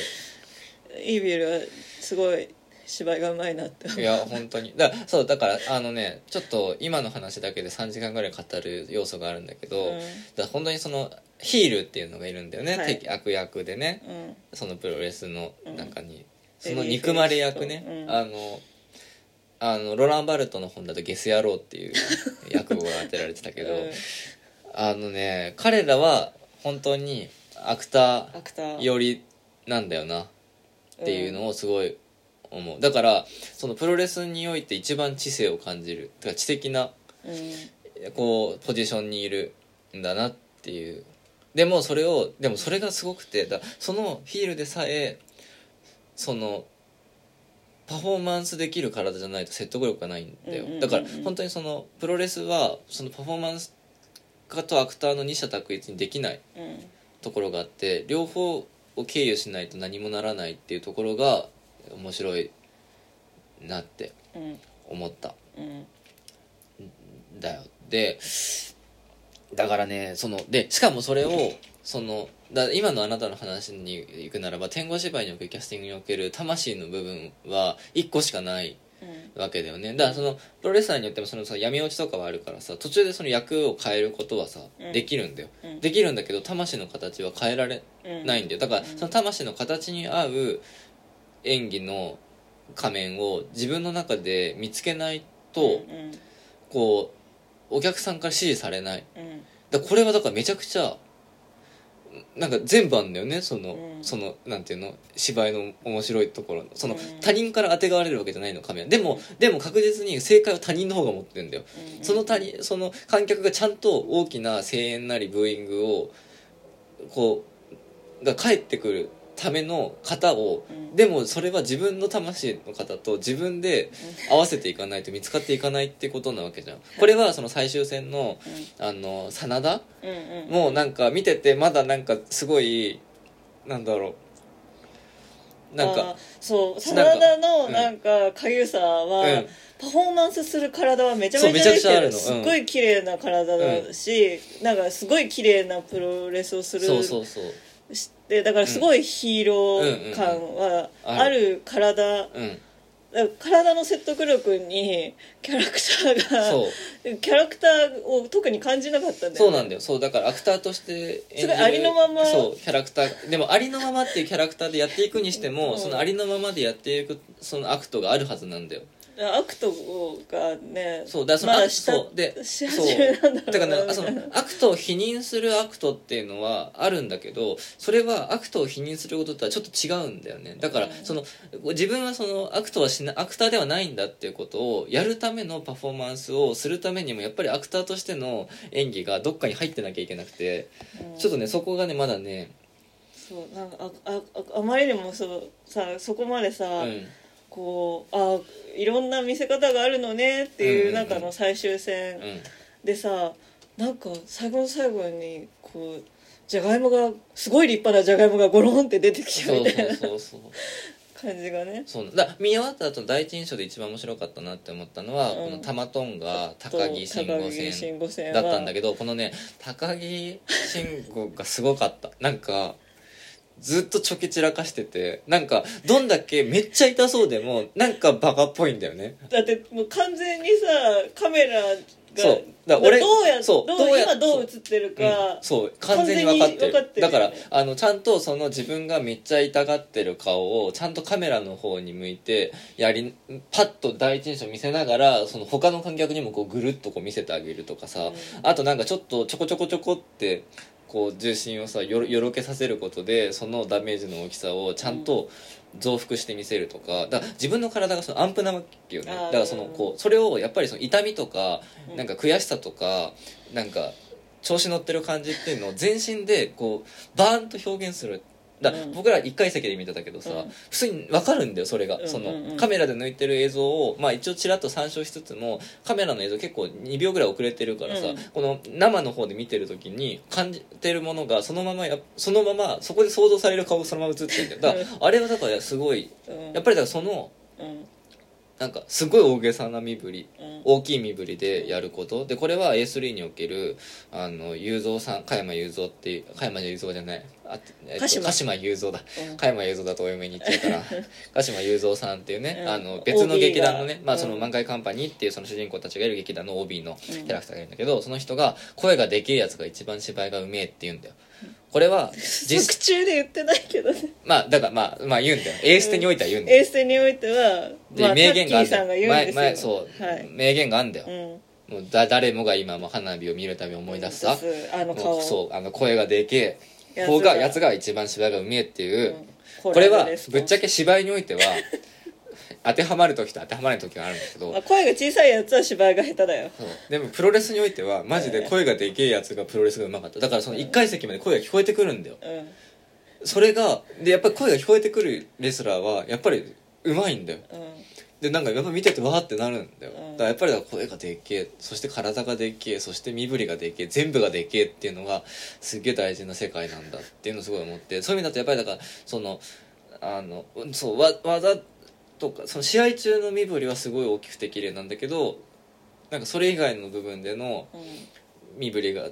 イービルはすごい芝居がうまいなっていや本当に。だそうだからあのねちょっと今の話だけで3時間ぐらい語る要素があるんだけど、うん。だ本当にそのヒールっていうのがいるんだよね、はい。敵悪役でね。うん。そのプロレスの中に、うん。その憎まれ役ね、うん。あのあのロランバルトの本だとゲス野郎っていう 役が当てられてたけど、うん。あのね彼らは本当にアクターー。寄りなんだよなっていうのをすごい思う。だからそのプロレスにおいて一番知性を感じる。てか知的なうん。こうポジションにいるんだなっていう。でもそれをでもそれがすごくてだそのヒールでさえそのパフォーマンスできる体じゃないと説得力がないんだよ、うんうんうんうん。だから本当にそのプロレスはそのパフォーマンス家とアクターの二者択一にできないうん。ところがあって両方を経由しないと何もならないっていうところが面白いなってうん思った。うん。だよ。でだからねそのでしかもそれをそのだ今のあなたの話に行くならば天狗芝居におけるキャスティングにおける魂の部分は1個しかないうん。わけだよね。だからそのプロレスラーによってもそのさ闇落ちとかはあるからさ途中でその役を変えることはさ、うん。できるんだよ、うん。できるんだけど魂の形は変えられうんないんだよ。だからうんその魂の形に合う演技の仮面を自分の中で見つけないと、うんこうお客さんから支持されない。うん。だこれはだからめちゃくちゃなんか全部あるんだよね。その、うん。そのなんていうの？芝居の面白いところその、うん。他人から当てがわれるわけじゃないのカメラでもでも確実に正解は他人の方が持ってるんだよ。うん。その他人その観客がちゃんと大きな声援なりブーイングをこうが返ってくるための型をうん。でもそれは自分の魂の方と自分で合わせていかないと見つかっていかないってことなわけじゃん。これはその最終戦のあの真田？うんうん。もうなんか見ててまだなんかすごいなんだろう。なんかそう真田のうん。なんかかゆさは、うん。パフォーマンスする体はめちゃめちゃできてるめちゃくちゃあるの。うん。すっごい綺麗な体だし、なんかすごい綺麗なプロレスをするそうそうそうしてだからすごいヒーロー感はある。体、体の説得力にキャラクターがそう。キャラクターを特に感じなかったんだよね。そうなんだよ。そうだからアクターとして演じる。ありのまま。そうキャラクター。でもありのままっていうキャラクターでやっていくにしても、うん。そのありのままでやっていくそのアクトがあるはずなんだよアクトがねそうだからそそうでしそう始めなんだろうなだからねそのアクトを否認するアクトっていうのはあるんだけどそれはアクトを否認することとはちょっと違うんだよね。だからうん。その自分はそのアクトはしなアクターではないんだっていうことをやるためのパフォーマンスをするためにもやっぱりアクターとしての演技がどっかに入ってなきゃいけなくてうん。ちょっとねそこがねまだねそうなんかああああまりにもそうさそこまでさ、うんこうあいろんな見せ方があるのねっていう中の最終戦うん。でさなんか最後の最後にこうじゃがいもがすごい立派なじゃがいもがゴロンって出てきたそうそみたいうなそうそう。感じがね。そうだ。見終わった後の第一印象で一番面白かったなって思ったのは、うん。この玉トンが高木慎吾戦だったんだけけどこのね高木慎吾がすごかった。なんかずっとちょけ散らかしててなんかどんだけめっちゃ痛そうでもなんかバカっぽいんだよね。だってもう完全にさカメラがそうだ俺どうやそうどうどうや今どう映ってるうんか、そう完全に分かってる。完全に分かってるね。からあのちゃんとその自分がめっちゃ痛がってる顔をちゃんとカメラの方に向いてやりパッと第一印象見せながらその他の観客にもこうぐるっとこう見せてあげるとかさ、うん。あとなんかちょっとちょこちょこちょこってこう重心をさよろよろけさせることでそのダメージの大きさをちゃんと増幅してみせるとかだから自分の体がそのアンプなわけよね。だからそのこうそれをやっぱりその痛みとかうん。なんか悔しさとかなんか調子乗ってる感じっていうのを全身でこうバーンと表現するだうん。僕ら1階席で見てたけどさ、うん。普通に分かるんだよそれが、うんうんうん。そのカメラで抜いてる映像を、まあ、一応ちらっと参照しつつもカメラの映像結構2秒ぐらい遅れてるからさ、うん。この生の方で見てる時に感じてるものがそのままやそのままそこで想像される顔がそのまま映ってるんだよ。だからあれはだからすごいうん。やっぱりだからそのうん。なんかすごい大げさな身振りうん。大きい身振りでやること。でこれは A3 におけるあの雄三さん加山雄三っていう加山雄三じゃないあ、えっと鹿島。雄三だ。うん。加山雄三だとお嫁に行っちゃうから 鹿島雄三さんっていうね、うん。あの別の劇団のね、まあ、そのうん。満開カンパニーっていうその主人公たちがいる劇団の OB のキャラクターがいるんだけど、その人が声がでけえやつが一番芝居がうめえって言うんだよ。これは 実作中で言ってないけどね。まあだからまあまあ言うんだよ。A ステにおいては言うんだよ、エーステにおいてはで、まあ、名言があるんだよ。前前そう、はい。名言があるんだよ、うん。もうだ誰もが今も花火を見るたび思い出すさ、あのそうあの声がでけえ方がやつが一番芝居がうめえっていう、うん。これはぶっちゃけ芝居においては 当てはまる時と当てはまらない時があるんだけど、まあ、声が小さいやつは芝居が下手だよ。でもプロレスにおいてはマジで声がでけえやつがプロレスがうまかった。だからその1階席まで声が聞こえてくるんだよ。うん。それがでやっぱり声が聞こえてくるレスラーはやっぱりうまいんだよ。うんでなんかやっぱ見ててわーってなるんだよ、うん。だからやっぱり声がでっけえそして体がでっけえそして身振りがでっけえ全部がでっけえっていうのがすっげえ大事な世界なんだっていうのをすごい思ってそういう意味だとやっぱりだからそのあのそうわ技とかその試合中の身振りはすごい大きくて綺麗なんだけどなんかそれ以外の部分でのうん。身振りが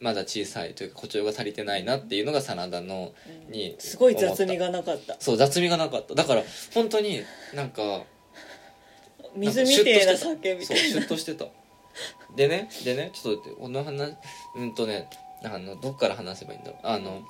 まだ小さいというか誇張が足りてないなっていうのが真田のにすごい雑味がなかった。そう雑味がなかった。だから本当になんか水みてえな酒みたいな。そうシュッとしてた。でねでねちょっと待ってこの話うんとねあのどっから話せばいいんだろう。あの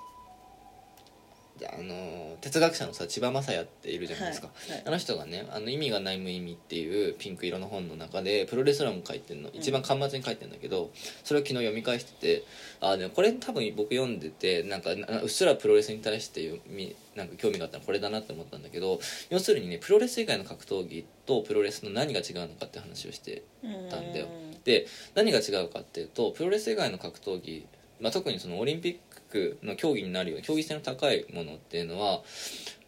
あの哲学者のさ千葉雅也っているじゃないですか、はいはい。あの人がね「あの意味がない無意味」っていうピンク色の本の中でプロレスラーも書いてるの。一番巻末に書いてるんだけどそれを昨日読み返しててあでもこれ多分僕読んでてなんかなうっすらプロレスに対してなんか興味があったのこれだなって思ったんだけど要するにねプロレス以外の格闘技とプロレスの何が違うのかって話をしてたんだよ。で何が違うかっていうとプロレス以外の格闘技、まあ、特にそのオリンピックの競技になるような競技性の高いものっていうのは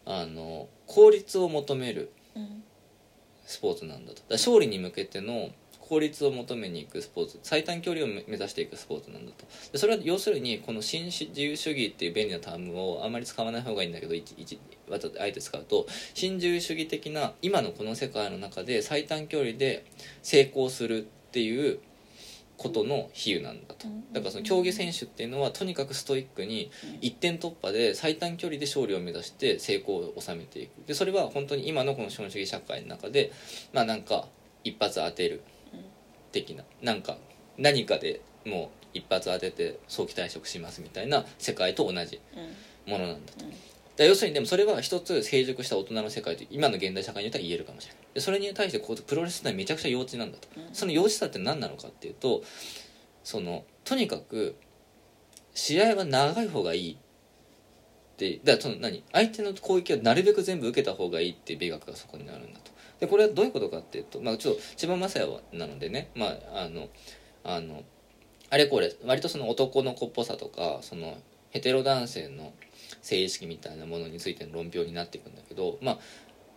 あの効率を求めるスポーツなんだと。だ勝利に向けての効率を求めに行くスポーツ最短距離を目指していくスポーツなんだと。でそれは要するにこの新自由主義っていう便利なタームをあまり使わない方がいいんだけど一一わざあえて使うと新自由主義的な今のこの世界の中で最短距離で成功するっていうことの比喩なんだと。だからその競技選手っていうのはとにかくストイックに一点突破で最短距離で勝利を目指して成功を収めていく。でそれは本当に今のこの資本主義社会の中でまあなんか一発当てる的ななんか何かでもう一発当てて早期退職しますみたいな世界と同じうん。ものなんだと。うん。だ要するにでもそれは一つ成熟した大人の世界と今の現代社会によっては言えるかもしれない。でそれに対してこうプロレスってめちゃくちゃ幼稚なんだと、うん。その幼稚さって何なのかっていうとそのとにかく試合は長い方がいいってだからその何相手の攻撃はなるべく全部受けた方がいいっていう美学がそこにあるんだと。でこれはどういうことかっていうと、まあ、ちょっと千葉雅也はなのでね、まあ、あのあのあれこれ割とその男の子っぽさとかそのヘテロ男性の性意識みたいなものについての論評になっていくんだけど、まあ、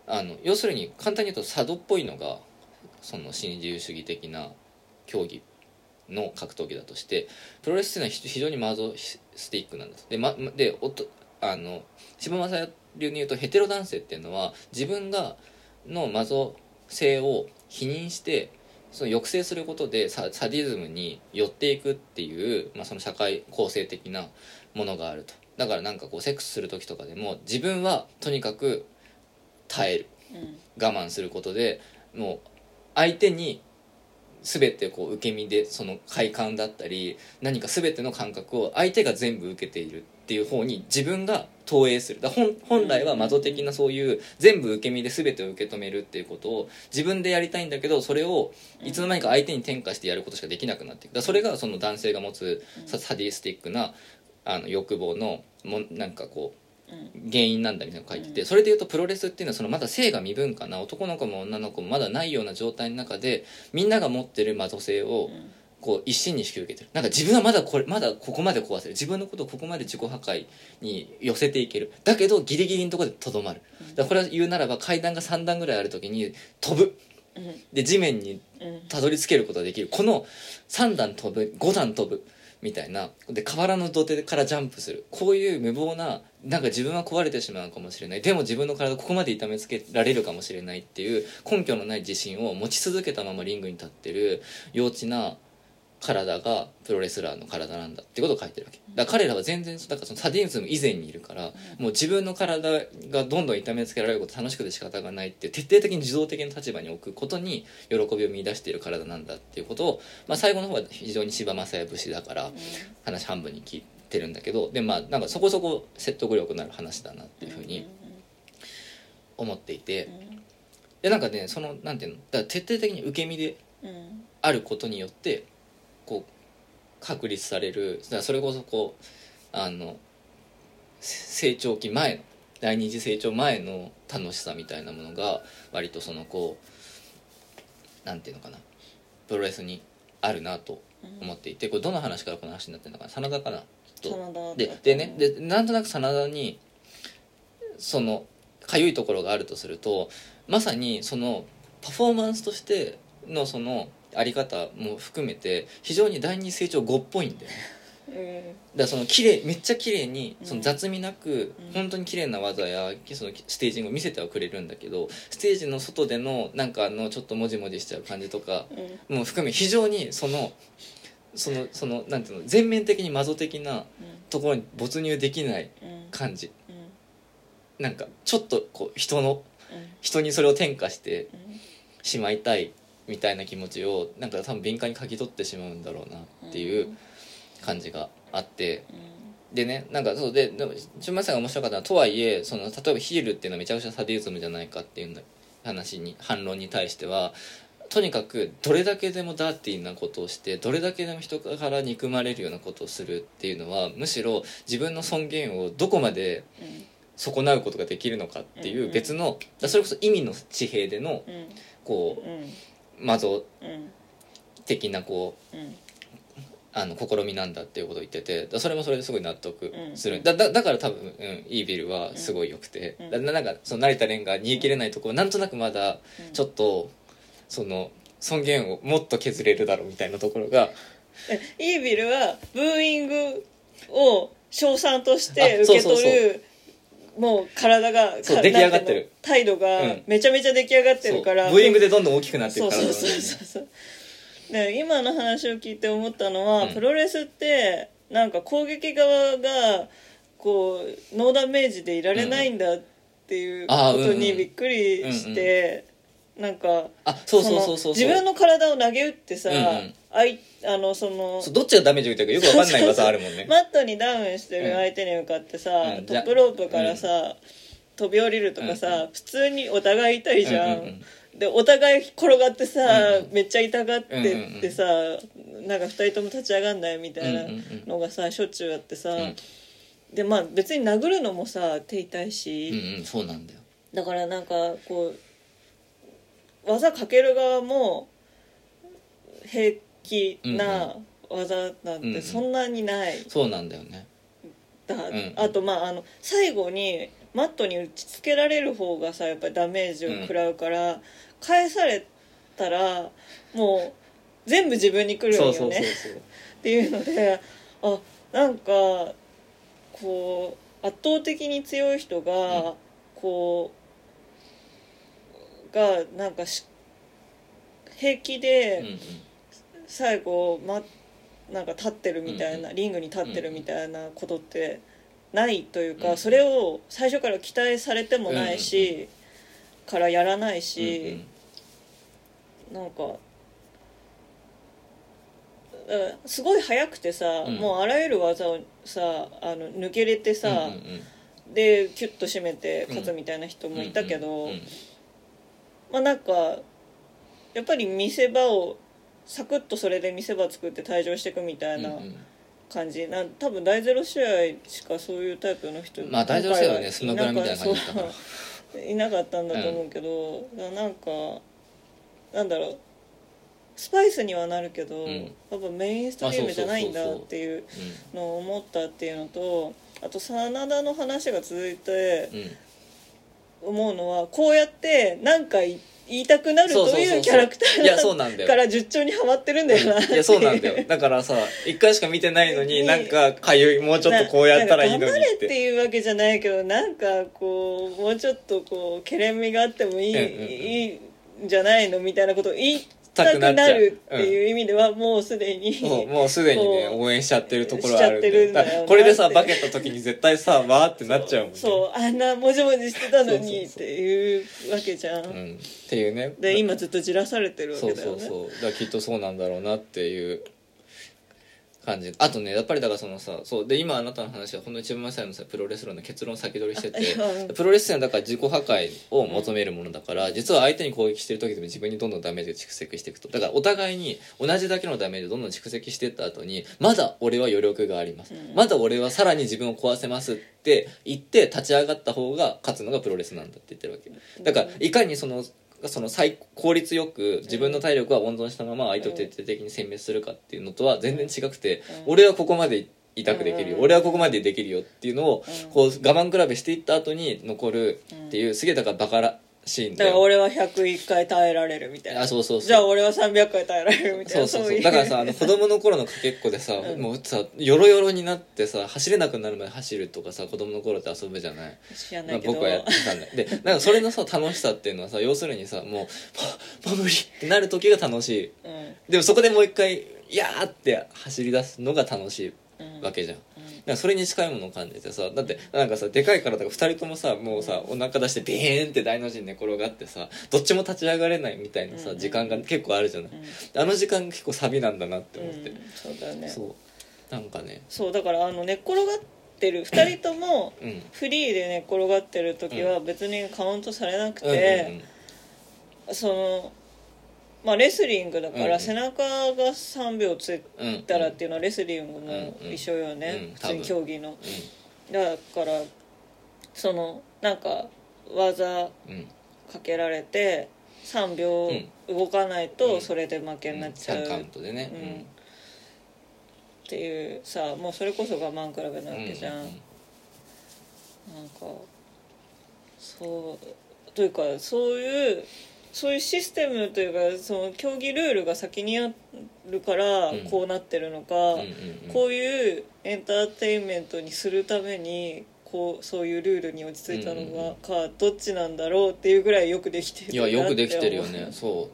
あの要するに簡単に言うと佐渡っぽいのがその新自由主義的な競技の格闘技だとしてプロレスっていうのは非常にマゾスティックなんだとで,、ま、でおとあの柴正流に言うとヘテロ男性っていうのは自分がのマゾ性を否認してその抑制することでササディズムに寄っていくっていう、まあ、その社会構成的なものがあると。だからなんかこうセックスする時とかでも自分はとにかく耐える。うん。我慢することでもう相手に全てこう受け身でその快感だったり何か全ての感覚を相手が全部受けているっていう方に自分が投影する。だ本本来はマゾ的なそういう全部受け身で全てを受け止めるっていうことを自分でやりたいんだけどそれをいつの間にか相手に転嫁してやることしかできなくなっていく。だそれがその男性が持つササディスティックなあの欲望のもなんかこううん原因なんだみたいなのが書いててそれでいうとプロレスっていうのはそのまだ性が未分化な男の子も女の子もまだないような状態の中でみんなが持ってるマゾ性をこう一心に引き受けてる。なんか自分はまだこれまだここまで壊せる。自分のことをここまで自己破壊に寄せていける。だけどギリギリのところでとどまる。だこれは言うならば階段が3段ぐらいある時に飛ぶ。うん。で地面にうん。たどり着けることができる。この3段飛ぶ5段飛ぶみたいな。で河原の土手からジャンプする。こういう無謀ななんか自分は壊れてしまうかもしれない。でも自分の体ここまで痛めつけられるかもしれないっていう根拠のない自信を持ち続けたままリングに立ってる幼稚な体がプロレスラーの体なんだってことを書いてるわけ。だから彼らは全然だからそのサディズム以前にいるからもう自分の体がどんどん痛めつけられること楽しくて仕方がないって徹底的に受動的な立場に置くことに喜びを見出している体なんだっていうことを、まあ、最後の方は非常に柴雅也節だから話半分に聞いてるんだけどでまあなんかそこそこ説得力のある話だなっていうふうに思っていてでなんかねそのなんていうのだ徹底的に受け身であることによってこう確立されるそれこそこうあのせ成長期前の第二次成長前の楽しさみたいなものが割とそのこうなんていうのかなプロレスにあるなと思っていてこれどの話からこの話になってるのかな真田かなと。ででねでなんとなく真田にそのかゆいところがあるとするとまさにそのパフォーマンスとしてのそのあり方も含めて非常に第二成長後っぽいんだよね。うんだからその綺麗めっちゃ綺麗にその雑味なくうん。本当に綺麗な技やそのステージングを見せてはくれるんだけどステージの外でのなんかあのちょっともじもじしちゃう感じとかうん。も含め非常にそのそのそのなんていうの全面的にマゾ的なところに没入できない感じ。うん。なんかちょっとこう人のうん。人にそれを転嫁してうん。しまいたいみたいな気持ちをなんか多分敏感に嗅ぎ取ってしまうんだろうなっていう感じがあって。でねなんかそうででも純米さんが面白かったのはとはいえその例えばヒールっていうのはめちゃくちゃサディズムじゃないかっていう話に反論に対してはとにかくどれだけでもダーティーなことをしてどれだけでも人から憎まれるようなことをするっていうのはむしろ自分の尊厳をどこまでうん。損なうことができるのかっていう別のだそれこそ意味の地平でのうん。こうんうマゾうん。的なこううん。あの試みなんだっていうことを言っててだそれもそれですごい納得する、うんだだだから多分、うん、イービルはすごい良くて、うん。だなんかその成田蓮が逃げ切れないところなんとなくまだうん。ちょっとその尊厳をもっと削れるだろうみたいなところがえイービルはブーイングを称賛としてあ受け取るもう体がかそう出来上がってる。態度がうん。めちゃめちゃ出来上がってるからそうブーイングでどんどん大きくなっていそうくからそうそうそうそう。で今の話を聞いて思ったのは、うん。プロレスってなんか攻撃側がこうノーダメージでいられないんだっていうことあーうんうん。にびっくりして、なんかあそうそうそうそう。そう自分の体を投げ打ってさ、うんうん。あいあのそのそうどっちがダメージ受けてるかよくわかんない技あるもんね。マットにダウンしてる相手に向かってさ、うんトップロープからさ、飛び降りるとかさ、普通にお互い痛いじゃん,、うんうんうん。でお互い転がってさ、うんうん。めっちゃ痛がってってさ、なんか2人とも立ち上がんないみたいなうんうんうん。のがさしょっちゅうあってさ、ん。でまあ別に殴るのもさ手痛いし、うんうんそうなんだよ。だからなんかこう技かける側も平気な技なんうんうん。てそんなにない、そうなんだよね。だんあとまああの最後にマットに打ちつけられる方がさやっぱりダメージを食らうから、返されたらもう全部自分に来るよね。そうそうそうそう。っていうのであなんかこう圧倒的に強い人が、こうがなんかし平気で、うんうん。最後、ま、なんか立ってるみたいな、リングに立ってるみたいなことってないというか、うんそれを最初から期待されてもないし、からやらないうんし、なんかだからすごい速くてさ、うん。もうあらゆる技をさあの抜けれてさ、うんうんうん。でキュッと締めて勝つみたいな人もいたけど、うんうんまあなんかやっぱり見せ場をサクッとそれで見せ場作って退場していくみたいなうんうん。感じ。なん多分大ゼロ試合しかそういうタイプの人まあ大ゼロ試合はねスマブラみたいな感じだかいなかったんだと思うけど、だからなんかなんだろスパイスにはなるけど、うん。やっぱメインストリームじゃないんだっていうのを思ったっていうのとあと真田の話が続いてうんうん思うのはこうやって何か言いたくなるというキャラクタいやそうなんだよ。ーから術中にはまってるんだよないやそうなんだよ。だからさ一回しか見てないのにになんかかゆいもうちょっとこうやったらいいのにっなんか頑張れってていうわけじゃないけどなんかこうもうちょっとこうけれんみがあってもいい,、うんうんうん。いいんじゃないのみたいなことを言いたくなるっていう意味ではもうすでに、そうもうすでにね応援しちゃってるところはあるんだしちゃってるんだよなだからこれでさ化けた時に絶対さわーってなっちゃうもんね。そうあんなもじもじしてたのにそうそうそうっていうわけじゃん、うん、っていうね。で今ずっとじらされてるわそうそけだよね。うそう。だからきっとそうなんだろうなっていう感じ。あとねやっぱりだからそのさそうで今あなたの話はこの一番最後のさプロレスラーの結論を先取りしててうんプロレスラーだから自己破壊を求めるものだから、実は相手に攻撃してる時でも自分にどんどんダメージが蓄積していくと。だからお互いに同じだけのダメージをどんどん蓄積していった後にまだ俺は余力があります、うん。まだ俺はさらに自分を壊せますって言って立ち上がった方が勝つのがプロレスなんだって言ってるわけ。だからいかにそのその最効率よく自分の体力は温存したまま相手を徹底的に殲滅するかっていうのとは全然違くて、うん。俺はここまで痛くできるよ、うん。俺はここまでできるよっていうのをうん。こう我慢比べしていった後に残るっていうすげえだからバカらしいんだよだから俺は101回耐えられるみたいな。あそうそうそう。じゃあ俺は300回耐えられるみたいな。そうそうそう。いだからさあの 子供の頃のかけっこでさ、うん。もうさヨロヨロになってさ走れなくなるまで走るとかさ子供の頃って遊ぶじゃない？まあ、知らないけど、僕はやってたんだでなんかそれのさ楽しさっていうのはさ要するにさもうもう無理ってなる時が楽しい。うん。でもそこでもう一回「いやー!」って走り出すのが楽しいうんわけじゃん、うんだからそれに近いものを感じてさだってなんかさでかい体が2人ともさもうさお腹出してビーンって大の字に寝転がってさどっちも立ち上がれないみたいなさ、うん。時間が結構あるじゃない、うん。あの時間結構サビなんだなって思って、うん。そうだよね。そう。なんかね。そうだからあの寝っ転がってる2人ともうん。フリーで寝っ転がってる時は別にカウントされなくて、そのまあレスリングだかうんうん。ら背中が3秒ついうんうんたらっていうのはレスリングもうんうん。一緒ようんね普通に競技の。うだからそのなんか技んうん。かけられて3秒動かないうん。とそれで負けになっちゃう。3カウンっトでね。うん。ていうさもうそれこそ我慢比べなわけじゃん、うんうん。なんかそうというかそういうそういうシステムというかその競技ルールが先にあるからうん。こうなってるのか、こういうエンターテインメントにするためにこうそういうルールに落ち着いたのがかどっちなんだろうっていうぐらいよくできてるいやよくできてるよね。そ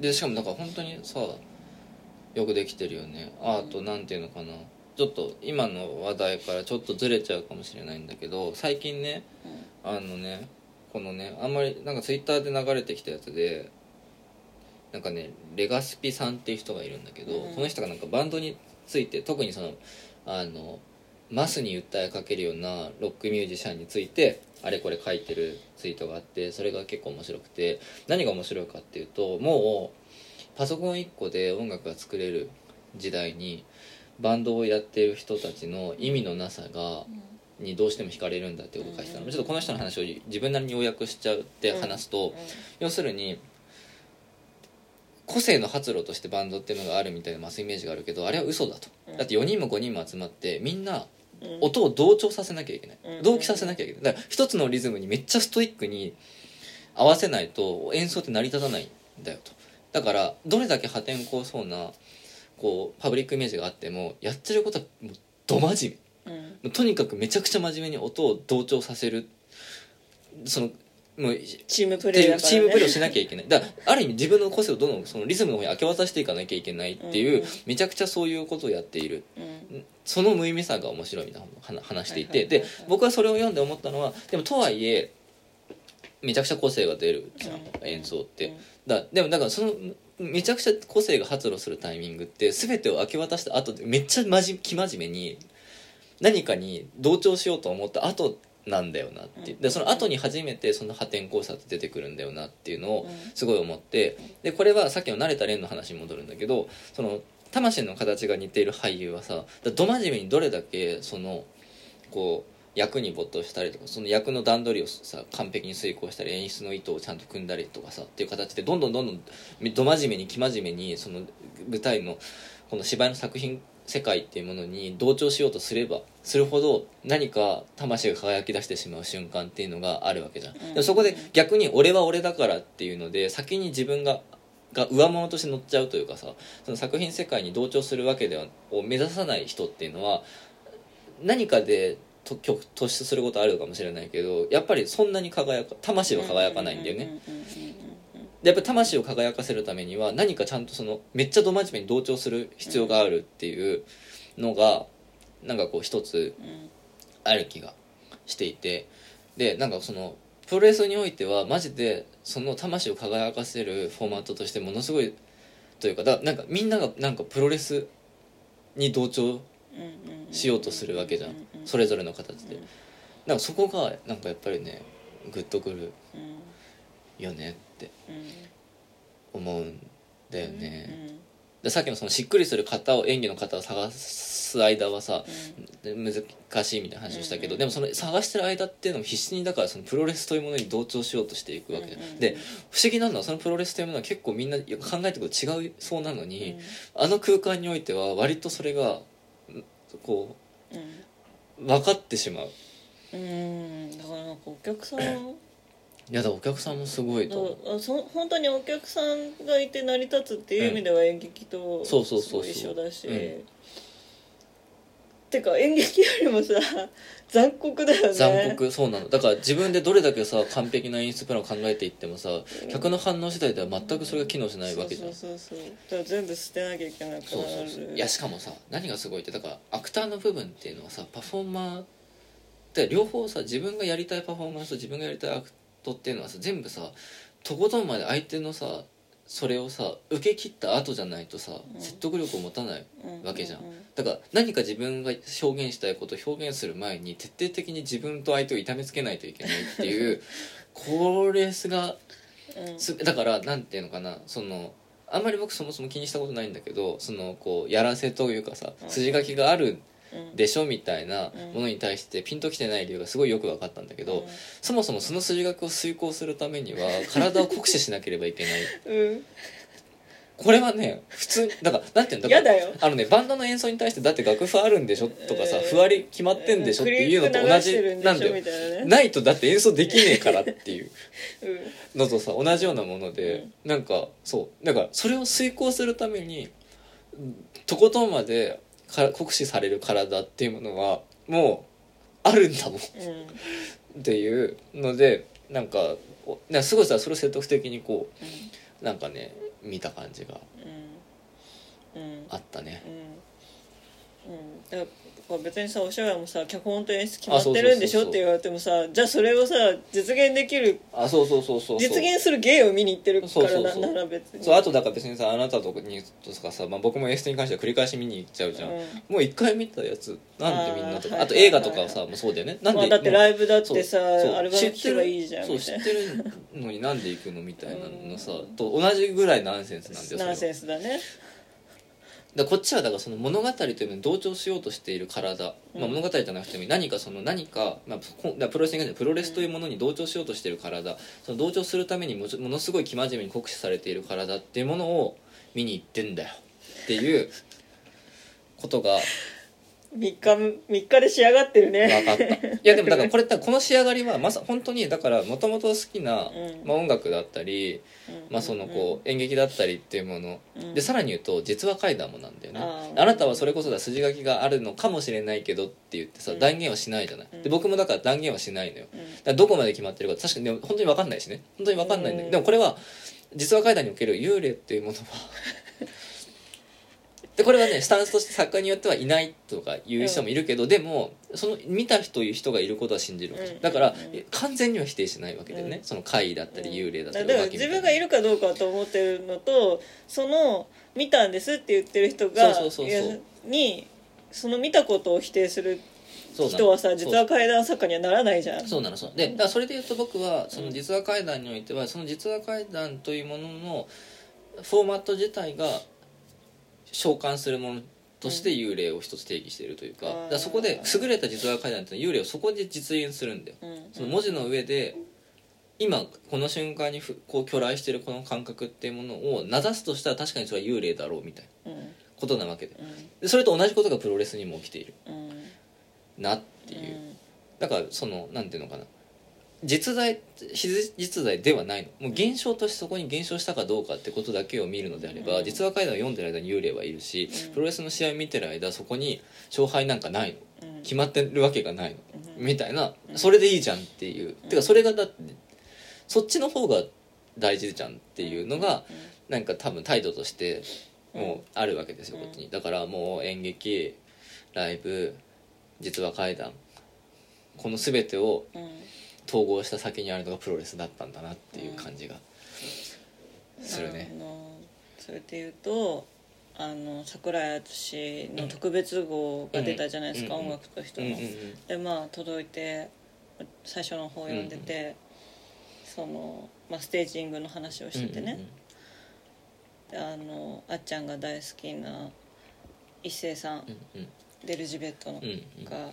う。でしかもだから本当にさよくできてるよね。アートなんていうのかな。ちょっと今の話題からちょっとずれちゃうかもしれないんだけど最近ねあのねこのねあんまりなんかツイッターで流れてきたやつでなんかねレガスピさんっていう人がいるんだけど、うん。この人がなんかバンドについて特にそのあのマスに訴えかけるようなロックミュージシャンについてあれこれ書いてるツイートがあってそれが結構面白くて何が面白いかっていうともうパソコン1個で音楽が作れる時代にバンドをやってる人たちの意味のなさがにどうしても惹かれるんだってことを書いてたの、うん。ちょっとこの人の話を自分なりに要約しちゃうって話すと、要するに個性の発露としてバンドっていうのがあるみたいなマスイメージがあるけどあれは嘘だと、うん。だって4人も5人も集まってみんなうんうん。音を同調させなきゃいけない、うん。同期させなきゃいけない。だから一つのリズムにめっちゃストイックに合わせないと演奏って成り立たないんだよと。だからどれだけ破天荒そうなこうパブリックイメージがあってもやってることはもうど真面目うん。とにかくめちゃくちゃ真面目に音を同調させる。そのもうチームプレーチームプレーをしなきゃいけない。だある意味自分の個性をどんどんそのリズムの方に明け渡していかなきゃいけないっていう、うん。うんめちゃくちゃそういうことをやっている。うん。その無意味さが面白いみたいな話していて、で僕はそれを読んで思ったのはでもとはいえめちゃくちゃ個性が出るじゃん、うん。演奏って、うん。だでもだからそのめちゃくちゃ個性が発露するタイミングって全てを明け渡した後でめっちゃまじ生真面目に何かに同調しようと思った後なんだよなってでその後に初めてその破天荒さって出てくるんだよなっていうのをうん。すごい思って。でこれはさっきの慣れた蓮の話に戻るんだけどその魂の形が似ている俳優はさだど真面目にどれだけそのこう役に没頭したりとかその役の段取りをさ完璧に遂行したり演出の意図をちゃんと組んだりとかさっていう形でどんどんどんどんど真面目に生真面目にその舞台のこの芝居の作品世界っていうものに同調しようとすればするほど何か魂が輝き出してしまう瞬間っていうのがあるわけじゃん、ん。でもそこで逆に俺は俺だからっていうので先に自分がが上物として乗っちゃうというかさその作品世界に同調するわけではを目指さない人っていうのは何かで突出することあるかもしれないけどやっぱりそんなに輝か魂は輝かないんだよね、やっぱ魂を輝かせるためには何かちゃんとそのめっちゃど真面目に同調する必要があるっていうのがなんかこう一つある気がしていて。でなんかそのプロレスにおいてはマジでその魂を輝かせるフォーマットとしてものすごいというかだなんかみんながなんかプロレスに同調しようとするわけじゃん。それぞれの形でなんかそこがなんかやっぱりねグッとくるよねってうん。思うんだようんねでさっきのそのしっくりする型を演技の型を探す間はさで難しいみたいな話をしたけど、うんでもその探してる間っていうのも必死にだからそのプロレスというものに同調しようとしていくわけ。うんうんで不思議なのはそのプロレスというものは結構みんな考えてること違うそうなのうん。に、あの空間においては割とそれがんこうん。う分かってしまう。うん。だからなんかお客さんいやだお客さんもすごいと思う。だそ本当にお客さんがいて成り立つっていう意味では演劇とそうそうそう一緒だし、うんてか演劇よりもさ 残酷だよね。残酷そうなの。だから自分でどれだけさ完璧な演出プランを考えていってもさ客の反応次第では全くそれが機能しないわけじゃん。そうそうそうそう。だから全部捨てなきゃいけなくなる。そうそうそう。いやしかもさ何がすごいってだからアクターの部分っていうのはさパフォーマーって両方さ自分がやりたいパフォーマンスと自分がやりたいアクトっていうのはさ全部さとことんまで相手のさそれをさ受け切った後じゃないとさ、うん。説得力を持たないうん。わけじゃん。ううだから何か自分が表現したいことを表現する前に徹底的に自分と相手を痛めつけないといけないっていうこれすがうん。すだからなんていうのかなそのあんまり僕そもそも気にしたことないんだけどそのこうやらせというかさうん。筋書きがあるうんでしょみたいなうん。ものに対してピンときてない理由がすごいよく分かったんだけど、そもそもその筋書きを遂行するためには 体を酷使しなければいけないう。ん。これはね普通だからなんていうんだからあのねバンドの演奏に対してだって楽譜あるんでしょとかさえーふわり決まってんでしょっていうのと同じなんだよ。ねないとだって演奏できねえからっていううんのとさ同じようなもので、なんかそう。だからそれを遂行するためにとことんまでか酷使される体っていうものはもうあるんだもん。うん。っていうのでなんかおなすごいさそれを説得的にこうなんかね見た感じがあったね。うん。うん。だから別にさお芝居もさ脚本と演出決まってるんでしょって言われてもさじゃあそれをさ実現できるあそうそうそうそう実現する芸を見に行ってるからなそうそうそう。なら別に。そうあとだから別にさあなたとにとかさ、まあ、僕もエステに関しては繰り返し見に行っちゃうじゃん、うん。もう一回見たやつなんでみんなとかあ,、と映画とかはさもうそうだよね。なんで、まあ、だってライブだってさアルバム聴けばいいじゃんそう知ってるのになんで行くのみたいなのさ、うんと同じぐらいナンセンスなんだよナンセンスだねだこっちはだからその物語というのに同調しようとしている体、うん。まあ、物語じゃなくても何かその何か、まあ、プロレスにプロレスというものに同調しようとしている体。その同調するためにもちものすごい生真面目に酷使されている体っていうものを見に行ってんだよ。っていうことが3日3日で仕上がってるね。分かった。いやでもだから これってこの仕上がりはまさ本当にだからもともと好きな、うん。まあ、音楽だったり、まあ、そのこう演劇だったりっていうもの、うん。でさらに言うと実話怪談もなんだよね。あなたはそれこそだ筋書きがあるのかもしれないけどって言ってさ、うん。断言はしないじゃない、うん。で僕もだから断言はしないのよ。どこまで決まってるか確かにでも本当に分かんないしね。本当に分かんないんだけど、うんでもこれは実話怪談における幽霊っていうものはでこれはねスタンスとして作家によってはいないとかいう人もいるけど、でもその見たという人がいることは信じるわけうん。だから、うん。完全には否定しないわけだよね、うん。その怪異だったり幽霊だったりだから自分がいるかどうかと思ってるのとその見たんですって言ってる人がそうそうそうそう。いやにその見たことを否定する人はさ実は怪談作家にはならないじゃん。そうなのそう。でだからそれで言うと僕はその実話怪談においてはその実話怪談というもののフォーマット自体が召喚するものとして幽霊を一つ定義しているというか,、うん。だそこで優れた実話怪談っていうのは幽霊をそこで実現するんだようん。その文字の上で今この瞬間にふこう巨来してるこの感覚っていうものを名指すとしたら確かにそれは幽霊だろうみたいなうん。ことなわけで。うん。でそれと同じことがプロレスにも起きている。うん。なっていう、だからそのなんていうのかな実在非実在ではないの。もう現象としてそこに現象したかどうかってことだけを見るのであれば、うん。実話怪談を読んでる間に幽霊はいるし、うん。プロレスの試合を見てる間そこに勝敗なんかないの。うん。決まってるわけがないの、うん。みたいな。うん。それでいいじゃんっていう、うん。てかそれがだってそっちの方が大事じゃんっていうのが、なんか多分態度としてもうあるわけですよ、うん。こっちに。だからもう演劇ライブ実話怪談この全てをうんうん統合した先にあるのがプロレスだったんだなっていう感じがするね。あのそれでいうとあの桜井敦の特別号が出たじゃないですか、うん音楽と人の、うんうんうん。でまあ届いて最初の方読んでて、その、まあ、ステージングの話をしててね、であのあっちゃんが大好きな一星さん、うんうん。デルジベットの、うんうん。が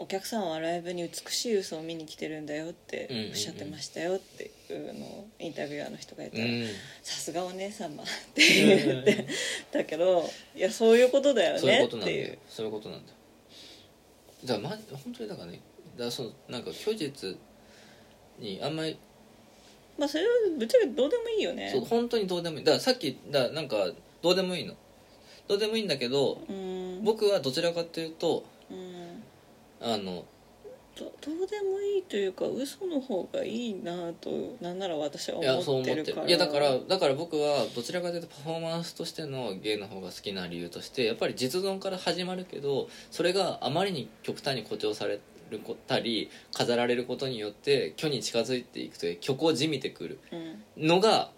お客さんはライブに美しい嘘を見に来てるんだよっておっしゃってましたよっていうのをインタビュアーの人が言ったらうん「さすがお姉様」って言ってだけどいやそういうことだよそういうねことなんだよ。っていうそういうことなんだよ。だからま本当にだからねだそのなんか虚実にあんまりまあそれはぶっちゃけどうでもいいよね。そう本当にどうでもいい。だからさっきだなんかどうでもいいの。どうでもいいんだけどうん。僕はどちらかというとうんあのどどうでもいいというか嘘の方がいいなとなんなら私は思ってるから。思ってる。いやだからだから僕はどちらかというとパフォーマンスとしての芸の方が好きな理由としてやっぱり実存から始まるけどそれがあまりに極端に誇張されるたり飾られることによって虚に近づいていくという虚構じみてくるうん。のが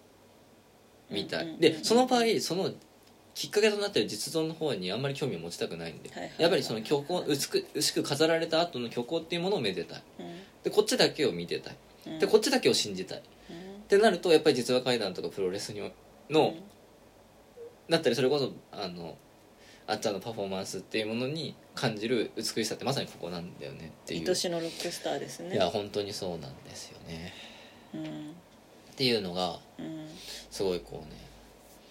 みたい、でその場合そのきっかけとなってる実存の方にあんまり興味を持ちたくないんで、やっぱりその虚構薄く薄く飾られた後の虚構っていうものをめでたい。でこっちだけを見てたい。うん。でこっちだけを信じたい。ってなるとやっぱり実話怪談とかプロレスにの、だったりそれこそあのあっちゃんのパフォーマンスっていうものに感じる美しさってまさにここなんだよねっていう。愛しのロックスターですね。いや本当にそうなんですよね。うん。っていうのがうん。すごいこうね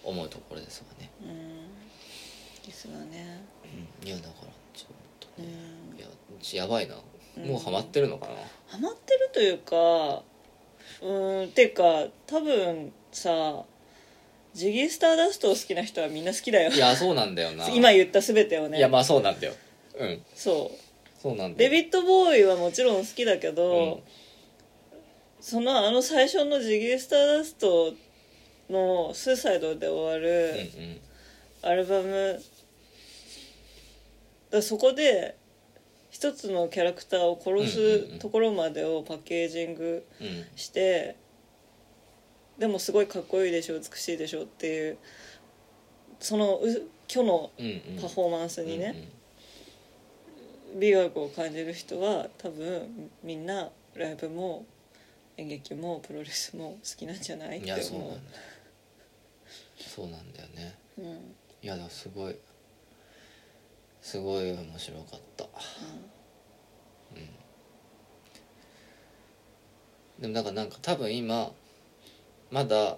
思うところですうん。ですがね。うん、いやだからちょっとうね、ん。いやちやばいな。うん。もうハマってるのかな、ハマってるというかうんっていうか多分さジギースターダストを好きな人はみんな好きだよ。いやそうなんだよな。今言った全てをね。いやまあそうなんだよ。うん。そう。そうなんだよ。デビッド・ボーイはもちろん好きだけど、うん。そのあの最初のジギースターダストの「スーサイド」で終わうんるアルバム、だそこで一つのキャラクターを殺すところまでをパッケージングしてでもすごいかっこいいでしょ美しいでしょっていうそのう虚のパフォーマンスにね、美学を感じる人は多分みんなライブも演劇もプロレスも好きなんじゃない？うんっていやそうそうなんだよね。う、うんいやだすごい。すごい面白かった。でもだからなんか多分今まだ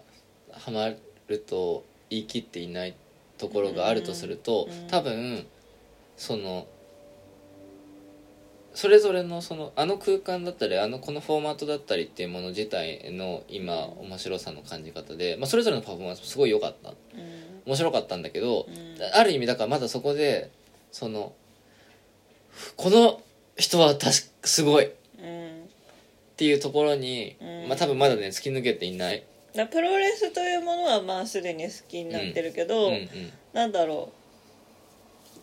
ハマると言い切っていないところがあるとすると、うん。多分そのそれぞれのそのあの空間だったりあのこのフォーマットだったりっていうもの自体の今面白さの感じ方で、まあ、それぞれのパフォーマンスもすごい良かった。うん面白かったんだけど、うん。ある意味だからまだそこでそのこの人は確かすごい。っうんていうところに、うん。まあ多分まだね突き抜けていない、だプロレスというものはまあすでに好きになってるけど、うんうん、なんだろ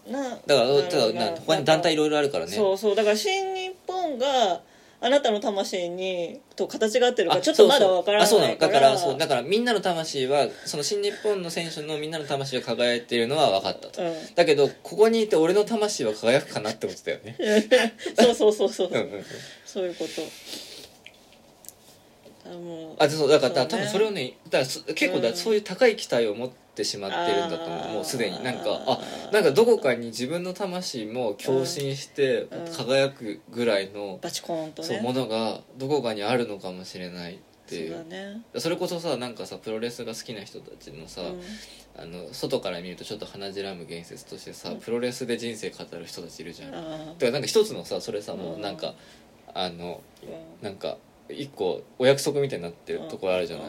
う。なだからだろうな。な他に団体いろいろあるからね。そうそう。だから新日本があなたの魂にと形が合ってるかあちょっとまだわからないだからそうだだからみんなの魂はその新日本の選手のみんなの魂が輝いているのは分かったと、うん。だけどここにいて俺の魂は輝くかなってことだよね。そうそうそうそう。そういうこと。あもうあでそうだからね。多分それをねだからそ結構だうん。そういう高い期待を持っってしまってるんだと思う。もうすでになんかあなんかどこかに自分の魂も共振してうん。輝くぐらいの、バチコーンとね。そうものがどこかにあるのかもしれないっていう。そね。それこそさなんかさプロレスが好きな人たちのさ、うん。あの外から見るとちょっと鼻じらむ言説としてさ、うん。プロレスで人生語る人たちいるじゃん、だかあらなんか一つのさそれさもうなんか、あのーなんか一個お約束みたいになってるところあるじゃない、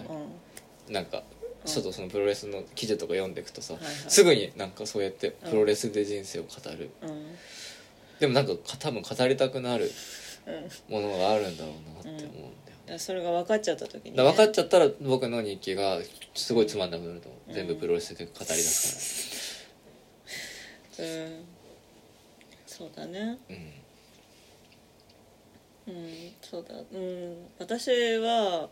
なんかちょっとそのプロレスの記事とか読んでいくとさ、はいはい。すぐになんかそうやってプロレスで人生を語る、うん。でもなんか多分語りたくなるうん。ものがあるんだろうなって思うんだよ、だからそれが分かっちゃった時に、ね、だから分かっちゃったら僕の日記がすごいつまんなくなると思う、うん。全部プロレスで語り出すうん。そうだね。からうん。うん。そうだ。うん。私は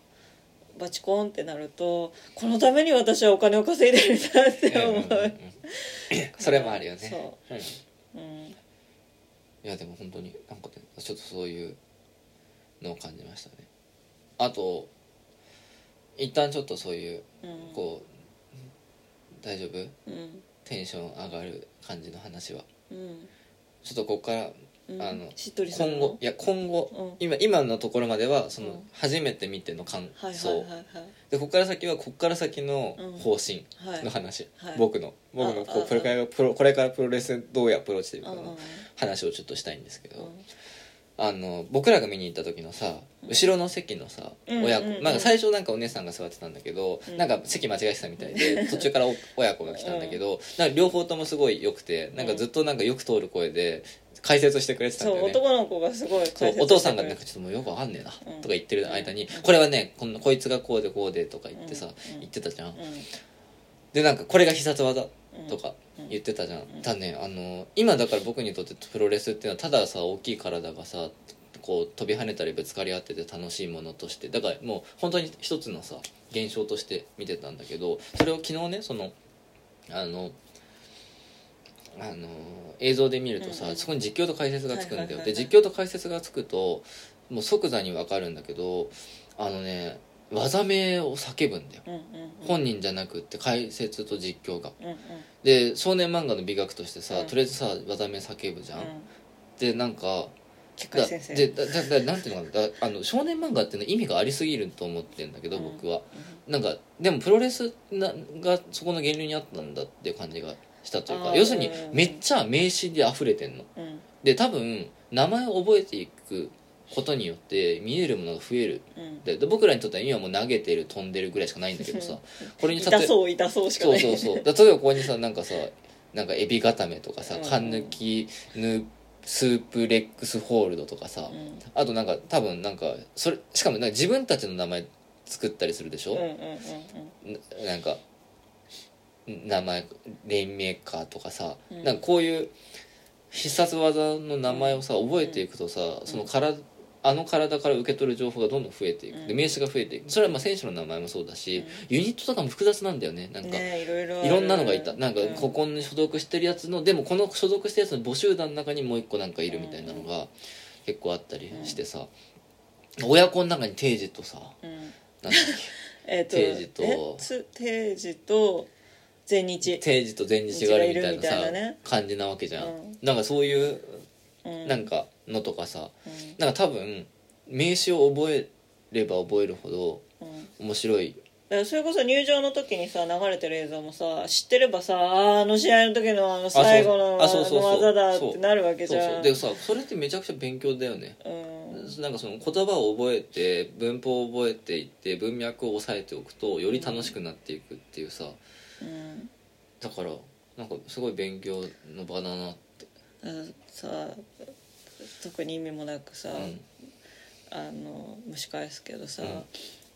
バチコーンってなるとこのために私はお金を稼いでるんだって思う、それもあるよね。そう。ん。うん。いやでも本当になんかねちょっとそういうのを感じましたね。あと一旦ちょっとそういううん。こう大丈夫？うん。テンション上がる感じの話は。うん。ちょっとここからうん。あのしっとりするの？今後いや今後、うん。今今のところまではその、うん。初めて見ての感想、はいはいでここから先はここから先のうん。方針はい。の話、はい。僕の。僕のああこうこれからプロこれからプロレスどういうアプローチしていくかの話をちょっとしたいんですけど、うん。あの僕らが見に行った時のさ後ろの席のさ、うん親子、うん。うんなんか最初なんかお姉さんが座ってたんだけど、うん。なんか席間違えてたみたいで 途中からお親子が来たんだけど、なんか両方ともすごい良くてなんかずっとなんかよく通る声で解説してくれてたんそうだよね。男の子がすごいお父さんがなんかちょっともうよくわかんねえなうん。とか言ってる間に、うん。これはねこんなこいつがこうでこうでとか言ってさ、うん言ってたじゃん、うん。でなんかこれが必殺技うん。とかうん言ってたじゃん、ん。ただねあの今だから僕にとってプロレスっていうのはたださ大きい体がさこう飛び跳ねたりぶつかり合ってて楽しいものとして。だからもう本当に一つのさ現象として見てたんだけどそれを昨日ねそのあのあの映像で見るとさ、うん。うんそこに実況と解説がつくんだよ、はいはいはいはい。で実況と解説がつくともう即座に分かるんだけどあのね技名を叫ぶんだよ。うんうん本人じゃなくって解説と実況が。うんうん。で少年漫画の美学としてさ、うん。とりあえずさ技名叫ぶじゃん、うん。でなんか結だでだだだなんていうのかな。だあの少年漫画っていうのは意味がありすぎると思ってんだけど、うん。僕は。なんかでもプロレスながそこの源流にあったんだっていう感じがしたというか要するにうんめっちゃ名詞で溢れてんの。うん。で多分名前を覚えていくことによって見えるものが増える。うん。でで僕らにとっては今もう投げてる飛んでるぐらいしかないんだけどさこれに痛そう痛そうしかそうない。そうそうだ例えばここにさなんかさなんかエビ固めとかさうん。缶抜きヌスープレックスホールドとかさ、うん。あとなんか多分なんかそれしかもなんか自分たちの名前作ったりするでしょ、うんうんうん。ななんか名前レインメーカーとかさ、うん。なんかこういう必殺技の名前をさ覚えていくとさ、その体あの体から受け取る情報がどんどん増えていく、でうん。名刺が増えていく。それはまあ選手の名前もそうだし、ユニットとかも複雑なんだよね。なんか、ねいろいろある。いろんなのがいた。なんかうん。ここに所属してるやつのでもこの所属してるやつの母集団の中にもう一個なんかいるみたいなのが結構あったりしてさ、親子の中に定時とさうん。なんだっ えっと定時と定時と全日。け定時と前日があるみたいなさね。感じなわけじゃん、うん。なんかそういううん。なんかのとかさうん。なんか多分名詞を覚えれば覚えるほどうん。面白い。だからそれこそ入場の時にさ流れてる映像もさ知ってればさあーあの試合の時のあの最後の技だってなるわけじそうゃんそうでさそれってめちゃくちゃ勉強だよね。うんなんかその言葉を覚えて文法を覚えていって文脈を押さえておくとより楽しくなっていくっていうさうんだからなんかすごい勉強の場だなって。あさ特に意味もなくさ、うん。あの蒸し返すけどさ、うん。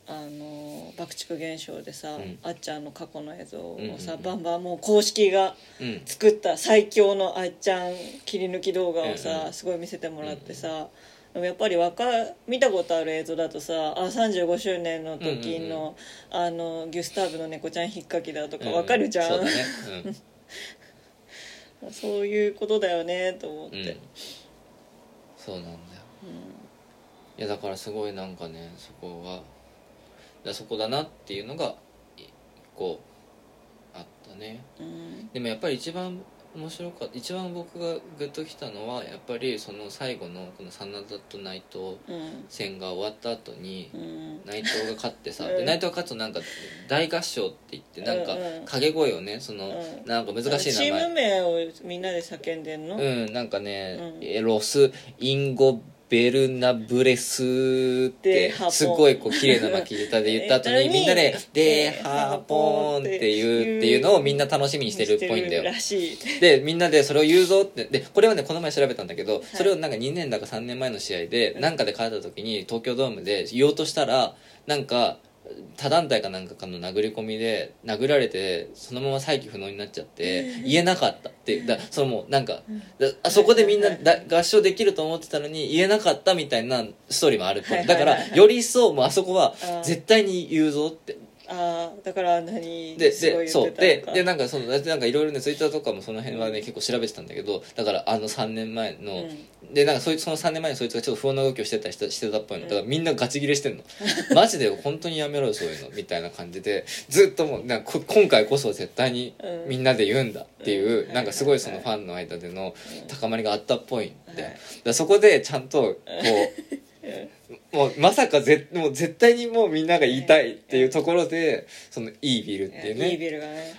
あの爆竹現象でさ、ん。あっちゃんの過去の映像をさ、うんうんうん。バンバンもう公式がうん。作った最強のあっちゃん切り抜き動画をさ、うんうん。すごい見せてもらってさ、でもやっぱりわか見たことある映像だとさあ35周年の時の,、あのギュスターブの猫ちゃん引っかきだとかわかるじゃん、そうだね。そういうことだよねと思っうん、うん。て、、そうなんだよ。いやだからすごいなんかねそこがだそこだなっていうのがいこうあったね。うん。でもやっぱり一番面白かった。一番僕がグッときたのはやっぱりその最後のこの真田と内藤うん。戦が終わった後にうん。内藤が勝ってさ、うん。で内藤が勝つとなんか大合唱って言ってなんか掛け声をねその、うん。なんか難しいチーム名前名をみんなで叫んでんの、うんなんかね、うん。えロス・インゴベルナブレスってすごいこう綺麗な巻き舌で言った後にうんみんなで「デ・ハポン」っていうっていうのをみんな楽しみにしてるっぽいんだよ。でみんなでそれを言うぞって。でこれはねこの前調べたんだけどそれをなんか2年だか3年前の試合でなんかで勝った時に東京ドームで言おうとしたらなんか他団体かなんかかの殴り込みで殴られてそのまま再起不能になっちゃって言えなかったってだそのもうなんかだあそこでみんなだ合唱できると思ってたのに言えなかったみたいなストーリーもあるだからより一層もうあそこは絶対に言うぞってああだから何ででそう。ででなんかそのなんかいろいろねツイッターとかもその辺はね結構調べてたんだけどだからあの3年前の、うん。でなんかそいつその3年前にそいつがちょっと不穏な動きをしてたりしてしてたっぽいの。だからみんなガチギレしてんの。マジで本当にやめろよそういうのみたいな感じでずっともうなんかこ今回こそ絶対にうん。みんなで言うんだっていう、うん。なんかすごいそのファンの間での高まりがあったっぽいんで、はい。だそこでちゃんとこうもうまさかぜもう絶対にもうみんなが言いたいっていうところでそのイービルっていうね。いいビルがね。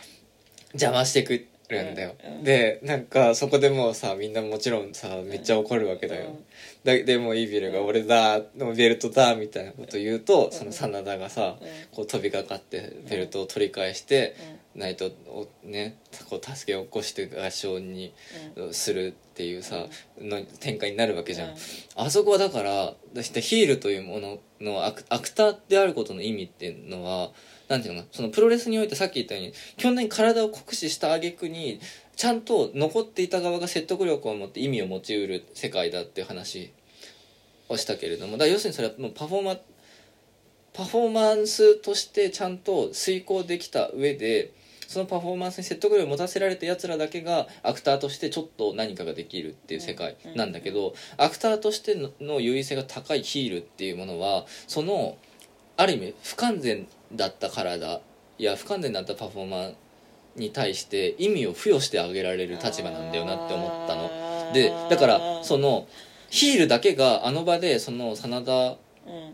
邪魔してくるんだよ、うんうんでなんかそこでもうさみんなもちろんさめっちゃ怒るわけだよ、うんだでもイービルが「俺だのベルトだ」みたいなこと言うと、その真田がさ、うん。こう飛びかかってベルトを取り返して、内藤をねこう助けを起こして合唱にするっていうさ、の展開になるわけじゃん、うん。あそこはだからだしてヒールというもののアクアクターであることの意味っていうのはなんていうのそのプロレスにおいてさっき言ったように基本的に体を酷使した挙句にちゃんと残っていた側が説得力を持って意味を持ちうる世界だっていう話をしたけれどもだ要するにそれはもうパフォーマパフォーマンスとしてちゃんと遂行できた上でそのパフォーマンスに説得力を持たせられたやつらだけがアクターとしてちょっと何かができるっていう世界なんだけど、アクターとしてのの優位性が高いヒールっていうものはそのある意味不完全だった体や不完全だったパフォーマンに対して意味を付与してあげられる立場なんだよなって思ったの。でだからそのヒールだけがあの場でその真田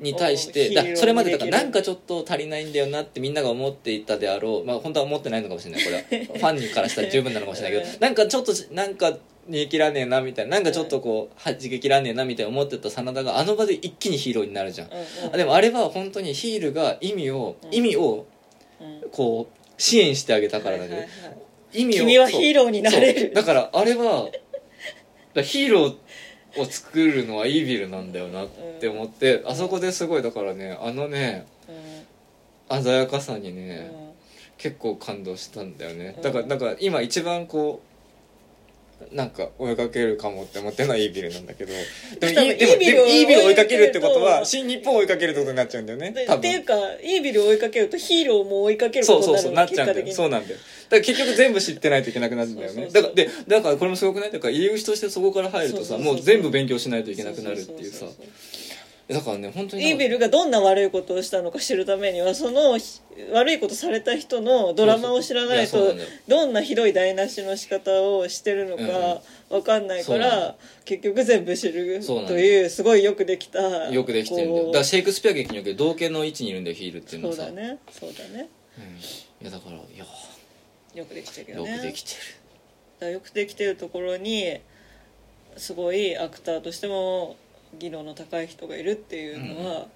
に対してだそれまでだからなんかちょっと足りないんだよなってみんなが思っていたであろう。まあ本当は思ってないのかもしれない。これは。ファンからしたら十分なのかもしれないけど。なんかちょっとなんか逃げ切らねえなみたいな。なんかちょっとこう弾け切らねえなみたいな思ってた真田があの場で一気にヒーローになるじゃん。あでもあれは本当にヒールが意味を意味をこう支援してあげたからだけど意味を君はヒーローになれる。だからあれはヒーローを作るのはイービルなんだよなって思って、あそこですごいだからねあのね鮮やかさにね、結構感動したんだよね。だからだから今一番こうなんか追いかけるかもって思ってるのはイービルなんだけど。でもイービルイービルを追いかけるってことは新日本を追いかけるってことになっちゃうんだよね。多分でっていうかイービルを追いかけるとヒーローも追いかけるこそうそうそうなとになるのっちゃうんだよそうなんだよ。だから結局全部知ってないといけなくなるんだよね。そうそうそう。だからでだからこれもすごくない？だから入り口としてそこから入るとさそうそうそうもう全部勉強しないといけなくなるっていうさ。そそそだからね本当にイービルがどんな悪いことをしたのか知るためにはその悪いことされた人のドラマを知らないとどんなひどい台無しの仕方をしてるのか分かんないから結局全部知るというすごいよくできたよくできてるんだよ。だからシェイクスピア劇における同型の位置にいるんだよヒールっていうのはさそうだね。そうだね。うん。いやだからいや。よくできてるよよねくできてる。だからよくできてるところにすごいアクターとしても技能の高い人がいるっていうのは、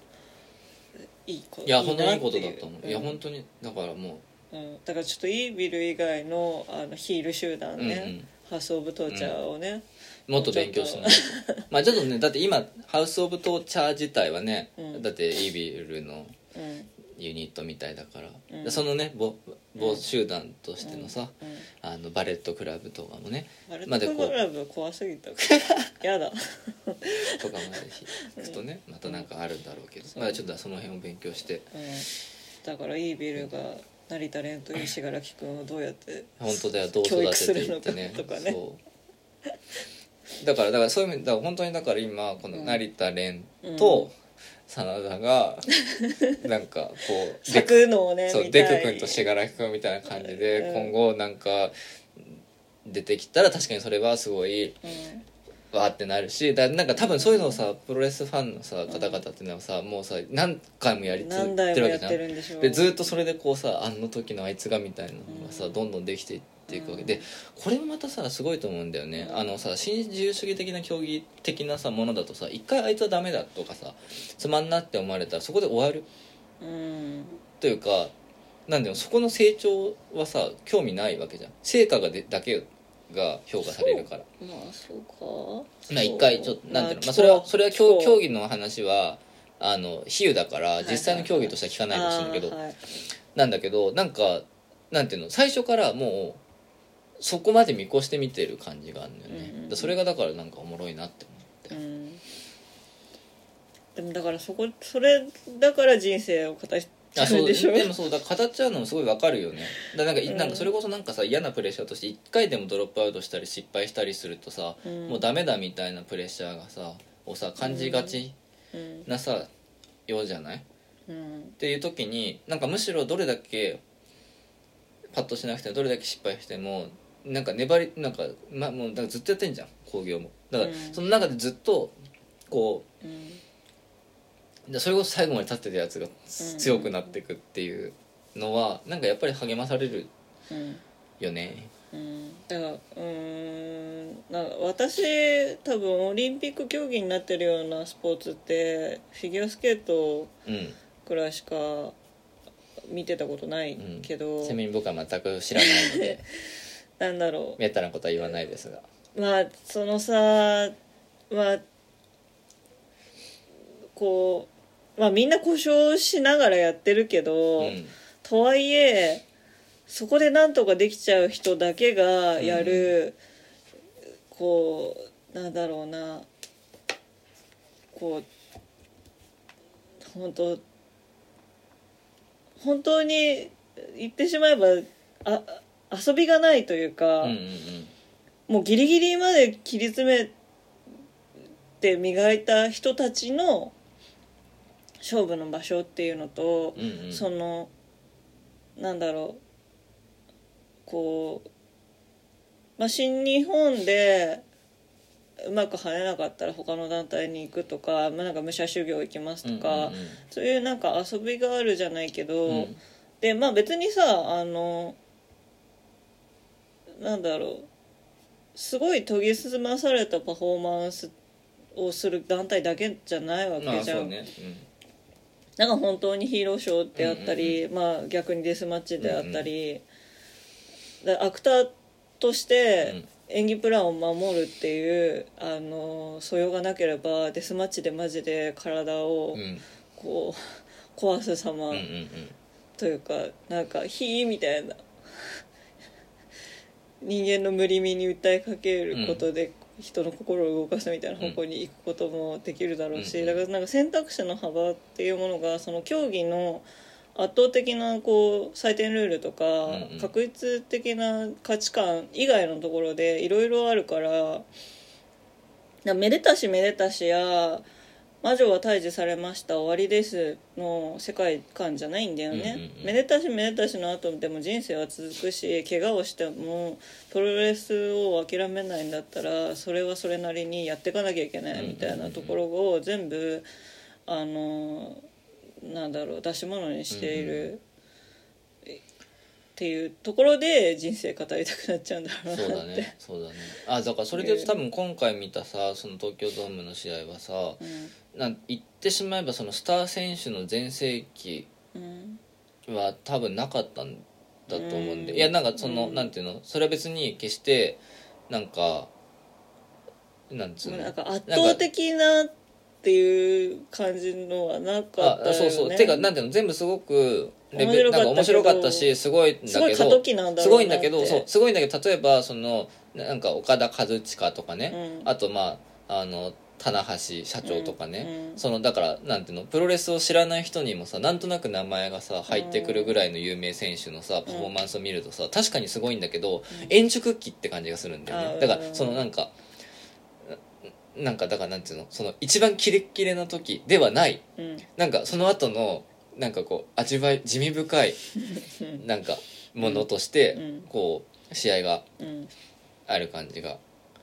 いいこといや本当にいいなことだと思う、いやん。本当にだからもう。ん、だからちょっとイービル以外のあのヒール集団ね、うんうん。ハウス・オブ・トーチャーをね、うもっと勉強しないと。まあちょっとねだって今ハウス・オブ・トーチャー自体はね、うん。だってイービルのうん。ユニットみたいだから、うん。でそのね某某集団としてのさ、うん。あのバレットクラブとかもね。バレットクラブ怖すぎた。か らやだ。とかまで行くとねまたなんかあるんだろうけど、そうまあちょっとその辺を勉強して。うん。だからイービルが成田蓮と石柄木君をどうやって本当だよどう育てていってね。かとかね。そう。だからだからそういう意味だから本当にだから今この成田蓮と、真田が なんかこう咲くのをねそうデク君と信楽君みたいな感じで、うん。今後なんか出てきたら確かにそれはすごいうん。わーってなるしだなんか多分そういうのをさプロレスファンのさ方々っていうのはさ、もうさ何回もやり続何けてるわけじゃん。でずっとそれでこうさあの時のあいつがみたいなのがさ、うん。どんどんできていっていくわけ。うんでこれもまたさすごいと思うんだよね、うん。あのさ新自由主義的な競技的なさものだとさ一回あいつはダメだとかさつまんなって思われたらそこで終わる。うん。というかなんだよそこの成長はさ興味ないわけじゃん。成果がでだけが評価されるから。まあそうか。まあ一回ちょっとなんていうの、まあ、まあそれはそれは競競技の話はあの比喩だから実際の競技としては聞かないかもしれないけど、あーはい。なんだけどなんかなんていうの最初からもうそこまで見越して見てる感じがあるんだよね、うんうんだそれがだからなんかおもろいなって思って、うん。でもだからそこそれだから人生を語っちゃあそううんでしょ？でもそうだ語っちゃうのもすごいわかるよね。だなんか,、うん。なんかそれこそなんかさ嫌なプレッシャーとして1回でもドロップアウトしたり失敗したりするとさ、うん。もうダメだみたいなプレッシャーがさをさ感じがちうん。なさようじゃない？うん。っていう時になんかむしろどれだけパッとしなくてもどれだけ失敗してもなんか粘りなんか,、ま、もうだからずっとやってんじゃん興行も。だから、うん。その中でずっとこうん。うでそれこそ最後まで立ってたやつがうん強くなっていくっていうのはなんかやっぱり励まされるうんよね。うん。だからうーん。なんか私多分オリンピック競技になってるようなスポーツってフィギュアスケートうん。くらいしか見てたことないけど、ちなみに僕は全く知らないので なんだろめったなことは言わないですが。うまあそのさまあこうまあみんな故障しながらやってるけど、うん。とはいえそこでなんとかできちゃう人だけがやる、こうなんだろうな。こう本当本当に言ってしまえばあ遊びがないというか、うんうんもうギリギリまで切り詰めて磨いた人たちの勝負の場所っていうのと、うんうん。うんそのなんだろうこう、まあ、新日本でうまく跳ねなかったら他の団体に行くとか,、まあ、なんか武者修行行きますとか、うんうんうん。そういうなんか遊びがあるじゃないけど、うん。でまあ別にさあのなんだろう。すごい研ぎ澄まされたパフォーマンスをする団体だけじゃないわまけじゃん、なんか本当にヒーローショーであったり、まあ逆にデスマッチであったり、だアクターとして演技プランを守るっていうあの素養がなければデスマッチでマジで体をうん。うんこう壊す様うんうんうん。というかなんか「ひ」みたいな人間の無理味に訴えかけることで人の心を動かすみたいな方向に行くこともできるだろうし、うん。だからなんか選択肢の幅っていうものがその競技の圧倒的なこう採点ルールとか、確率的な価値観以外のところでいろいろあるからだからめでたしめでたしや魔女は退治されました。終わりです。の世界観じゃないんだよね、うんうんうん。めでたしめでたしの後でも人生は続くし怪我をしてもプロレスを諦めないんだったらそれはそれなりにやっていかなきゃいけないみたいなところを全部あのなんだろう出し物にしている、っていうところで人生語りたくなっちゃうんだろうなそうだね。そうだね。あだからそれで言う。と多分今回見たさその東京ドームの試合はさうんなん言ってしまえばそのスター選手の全盛期うんは多分なかったんだと思うんで、うん。いやなんかその、うん。なんていうの？それは別に決してなんかなんつうの？なんか圧倒的なっていう感じのはなかったよね。あそうそう。てかなんていうの？全部すごくレベル面白かったけどなんか面白かったしすごいんだけどすごい過渡期なんだすごいんだけどそうすごいんだけど例えばそのなんか岡田和親とかね、うん。あとまああの棚橋社長とかね、うんうん。そのだからなんていうの？プロレスを知らない人にもさなんとなく名前がさ入ってくるぐらいの有名選手のさパフォーマンスを見るとさ確かにすごいんだけど、円熟期って感じがするんだよね。だからそのなんかなんかだからなんていうの？その一番キレッキレな時ではない。うん。なんかその後のなんかこう味わい地味深い なんかものとしてうん。こう試合がうん。ある感じが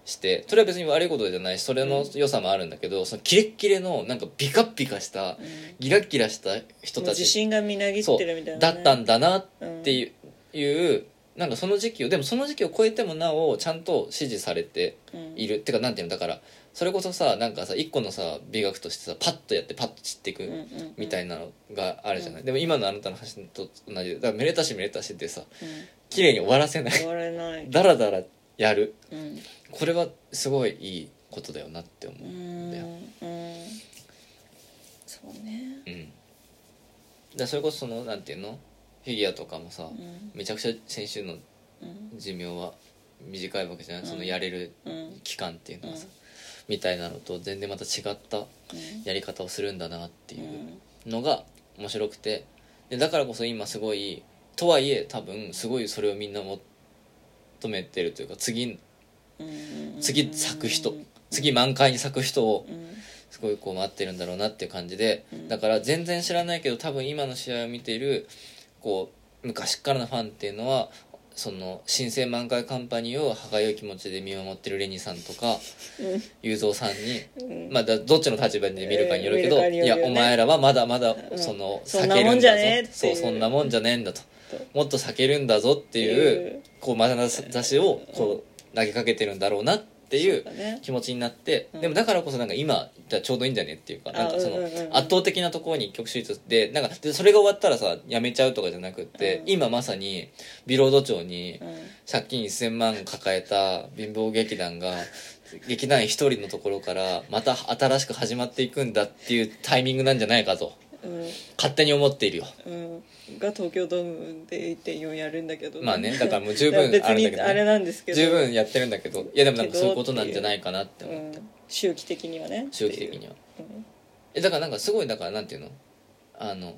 してそれは別に悪いことじゃないしそれの良さもあるんだけどそのキレッキレのなんかビカッビカしたギラッギラした人たち。自信がみなぎってるみたいな、だね、ったんだなっうんていう,、いうなんかその時期をでもその時期を超えてもなおちゃんと支持されてうん。いる、ってかなんていうのだからそれこそさなんかさ一個のさ美学としてさパッとやってパッと散っていくうんうんみたいなのがあるじゃない、でも今のあなたの話と同じでだからめでたしめでたしってさうん。綺麗に終わらせない。終われない。ダラダラやる。うんこれはすごいいいことだよなって思う。うん。だようん。そうね。うん。だそれこそそのなんていうの？フィギュアとかもさうん。めちゃくちゃ先週のうん。寿命は短いわけじゃない、うん。そのやれるうん。期間っていうのはさ、うんみたいなのと全然また違ったやり方をするんだなってういうん。のが面白くて。でだからこそ今すごいとはいえ多分すごいそれをみんな求めてるというか次うん次咲く人次満開に咲く人をうんすごいこう待ってるんだろうなっていう感じでうん。だから全然知らないけど多分今の試合を見ているこう昔からのファンっていうのはその新生満開カンパニーを歯がゆい気持ちで見守ってるレニさんとか雄三さんにうん。まあだどっちの立場で見るかによるけど、いやお前らはまだまだうん。そのそ避けるんだぞ。そうそんなもんじゃねえんだと。と。もっと避けるんだぞっていうう。こうまなざしをこう投げかけてるんだろうなっていう気持ちになって、うん。でもだからこそなんか今じゃあちょうどいいんじゃねっていうかなんかその圧倒的なところに一極集中でなんかでそれが終わったらさやめちゃうとかじゃなくって、うん。今まさにビロード町にうん。借金1000万抱えた貧乏劇団が劇団員一人のところからまた新しく始まっていくんだっていうタイミングなんじゃないかと。うん。勝手に思っているよ。うんが東京ドームで1.4やるんだけどまあねだからもう十分 別あるんだけど、にあれね、なんですけど。十分やってるんだけど。いやでもなんかそういうことなんじゃないかなってう思う、ん。周期的にはね。周期的には。う。んえだからなんかすごいだからなんていうの？あの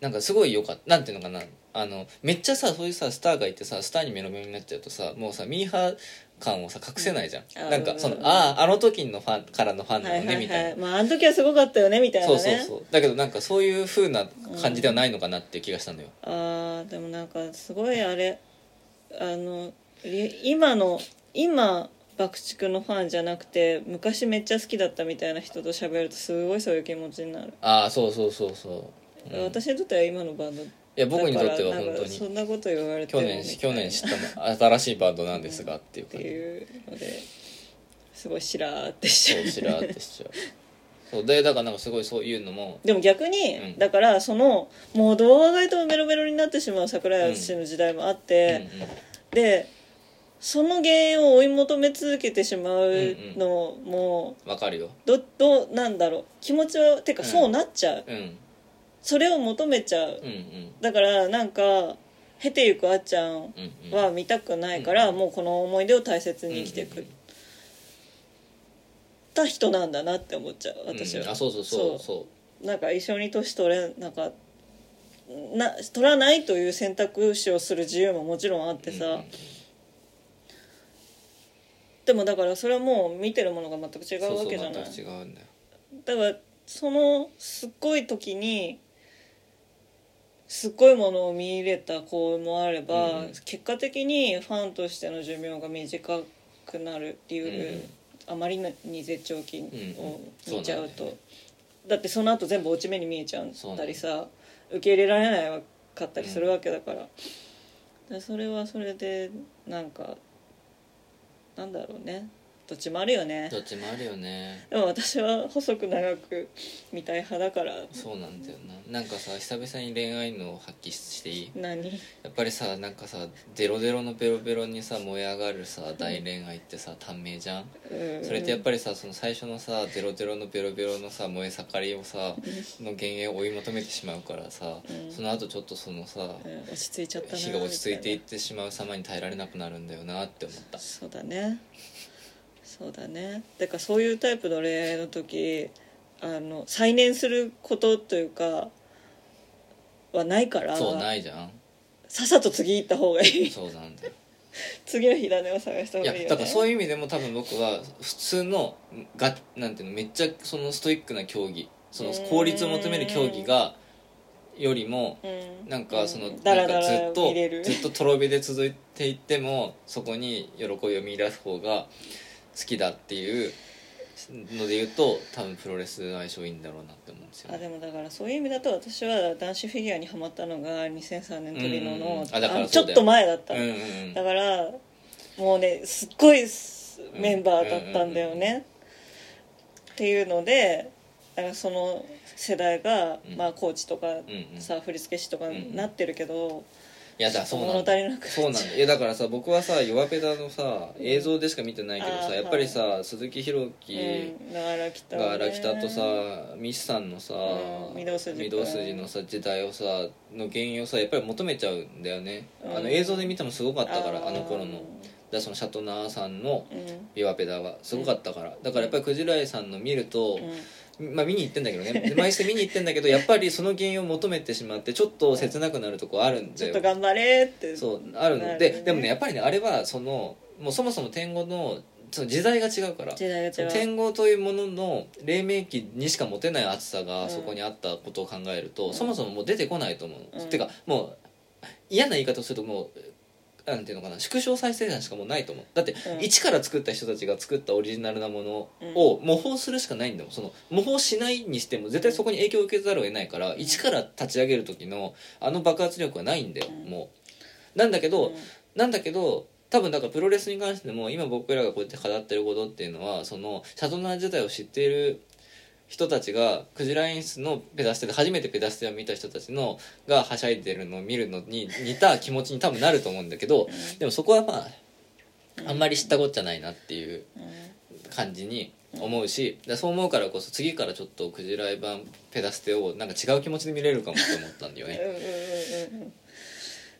なんかすごいよかった。なんていうのかな？あのめっちゃさそういうさスターがいてさスターにメロメロになっちゃうとさもうさミーハー感をさ隠せないじゃん、うん。なんかそのうん。あああの時のファンからのファンなはいはい。のねみたいな、はいまああの時はすごかったよねみたいなね。そうそうそう。だけどなんかそういう風な感じではないのかなっていう気がしたのよ、あーでもなんかすごいあれあのり今の今爆竹のファンじゃなくて昔めっちゃ好きだったみたいな人と喋るとすごいそういう気持ちになる、ああそうそうそうそう、うん。い私にとっては今のバンドや僕にとっては本当に。そんなこと言われて去も年去年知ったの新しいバンドなんですがっていうって感じいうので。すごいしらーってしちゃそううしらーってしちゃう。そうでだからなんかすごいそういうのも。でも逆に、うん。だからそのもうどう考えてもメロメロになってしまう桜井淳の時代もあって、うんうんでその原因を追い求め続けてしまうのもわかるよ。どどうなんだろう。気持ちはてかうんそうなっちゃう、うんそれを求めちゃう、うんうん。だからなんか経てゆくあっちゃんうんうん。は見たくないから、うんもうこの思い出を大切に生きてく。った人なんだなって思っちゃう私は、うん。あそうそうそうそなんか一緒に年取れなんかな取らないという選択肢をする自由ももちろんあってさ、ううんうん。でもだからそれはもう見てるものが全く違うわけじゃない。だからそのすっごい時にすっごいものを見入れた子もあれば、うん結果的にファンとしての寿命が短くなるっていう、うん。あまりに絶頂期をうん見ちゃうと、そうなんだよだってその後全部落ち目に見えちゃったりさ受け入れられないかったりするわけだから,、だからそれはそれでなんかなんだろうねどっちもあるよね。どっちもあるよね。でも私は細く長く見たい派だから。そうなんだよな。なんかさ久々に恋愛のを発揮していい？何？やっぱりさなんかさデロデロのベロベロにさ燃え上がるさ大恋愛ってさ短命じゃん？うん。それってやっぱりさその最初のさデロデロのベロベロのさ燃え盛りをさの幻影を追い求めてしまうからさ、うん。その後ちょっとそのさうん落ち着いちゃったな火が落ち着いていっみてしまう様に耐えられなくなるんだよなって思った。そうだねそうだね。だからそういうタイプの恋愛の時あの再燃することというかはないから。そうないじゃん。さっさと次行った方がいい。そうなんだよ。次の火種を探した方いやがいいよね。だからそういう意味でも多分僕は普通のがなんていうのめっちゃそのストイックな競技その効率を求める競技がよりもうん。なんかそのうんなんからずっとずっととろ火で続いていってもそこに喜びを見出す方が好きだっていうので言うと多分プロレス相性いいんだろうなって思うんですよあでもだからそういう意味だと私は男子フィギュアにはまったのが2003年トリノうん。うんのうちょっと前だった。の、うんうんうん。だからもうねすっごいメンバーだったんだよね、っていうのでだからその世代が、うん。まあコーチとかうんうん。さ、振付師とかんうんなってるけど、いやだそうなん物だ足りなくそうなんだ。いやだからさ僕はさ弱ペダのさ映像でしか見てないけどあーさやっぱりさ鈴木宏樹うん、だから来たが荒北とさミスさんのさうん御堂筋御堂筋のさ時代をさの原因をさやっぱり求めちゃうんだよね、うん。あの映像で見てもすごかったからあの頃の。だかうらそのシャトナーさんのん。ビワペダはすごかったから。だからやっぱりクジライさんの見ると、うんまあ見に行ってんだけどね。毎週見に行ってんだけど やっぱりその原因を求めてしまってちょっと切なくなるとこあるんだよ。ちょっと頑張れって。そうあるの。ででもねやっぱりねあれはそのもうそもそも天狗のその時代が違うから。時代が違う。天狗というものの黎明期にしか持てない熱さうん。がそこにあったことを考えると、うん。そもそももう出てこないと思う、うん。てかもう嫌な言い方をするともうなんていうのかな縮小再生産しかもうないと思う。だって、うん。一から作った人たちが作ったオリジナルなものを模倣するしかないんだもん。その模倣しないにしても絶対そこに影響を受けざるを得ないから、一から立ち上げる時のあの爆発力はないんだよ、うん。もう。なんだけど、うん。なんだけど多分だからプロレスに関しても今僕らがこうやって語ってることっていうのはそのシャトナー時代を知っている人たちがクジラ演出のペダステで初めてペダステを見た人たちのがはしゃいでるのを見るのに似た気持ちに多分なると思うんだけどでもそこはまああんまり知ったこっちゃないなっていううん。感じに思うしそう思うからこそ次からちょっとクジラ版ペダステをなんか違う気持ちで見れるかもって思ったんだよね。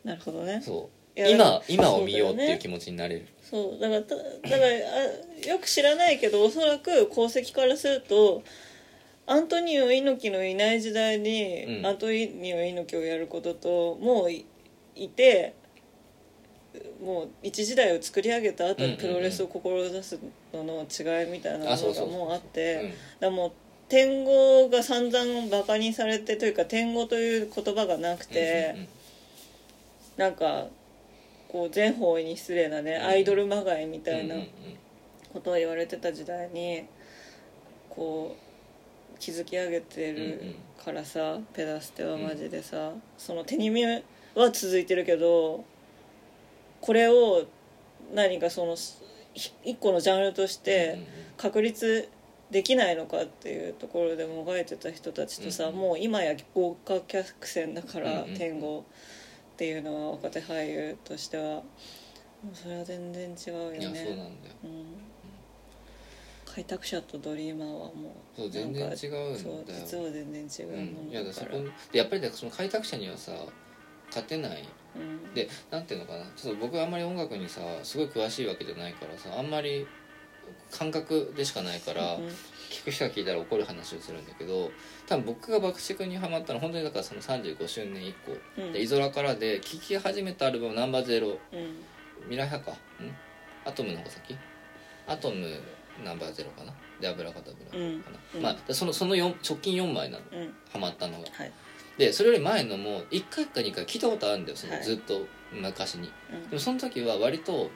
なるほどね。そう。今今を見ようっていう気持ちになれる。そう。だからただからあよく知らないけどおそらく功績からするとアントニオ猪木のいない時代に、うん。アントニオ猪木をやることともういいてもう一時代を作り上げた後にプロレスを志すのの違いみたいなもあそうそう。のがもうあってうん。だからもう天狗が散々バカにされてというか天狗という言葉がなくて、なんかこう全方位に失礼なね、うん。アイドルまがいみたいなことを言われてた時代にこう築き上げてるからさ、ペダステはマジでさ、その手に身は続いてるけどこれを何かそのひ一個のジャンルとして確立できないのかっていうところでもがいてた人たちとさ、うんもう今や豪華客船だから、天狗っていうのは若手俳優としては。それは全然違うよね。うん開拓者とドリーマーはもうそう全然違うんだよ。そう実は全然違ううん。もいやのだからだそこでやっぱりねその開拓者にはさ勝てない。うん。でなんていうのかな。ちょっと僕はあんまり音楽にさすごい詳しいわけじゃないからさあんまり感覚でしかないから、うん聞く人が聞いたら怒る話をするんだけど多分僕が爆竹にハマったのは本当にだからその35周年以降、うん。でイゾラからで聴き始めたアルバム「ナンバーゼロ。うん。未来派かん？アトムの方が先？アトムナンバーゼロかな？で油かたぶらかな、うん。うん。まあそのその4直近4枚なのうん。ハマったのが。はい。でそれより前のも1回か2回聞いたことあるんだよそのはい。ずっと昔に、うん。でもその時は割と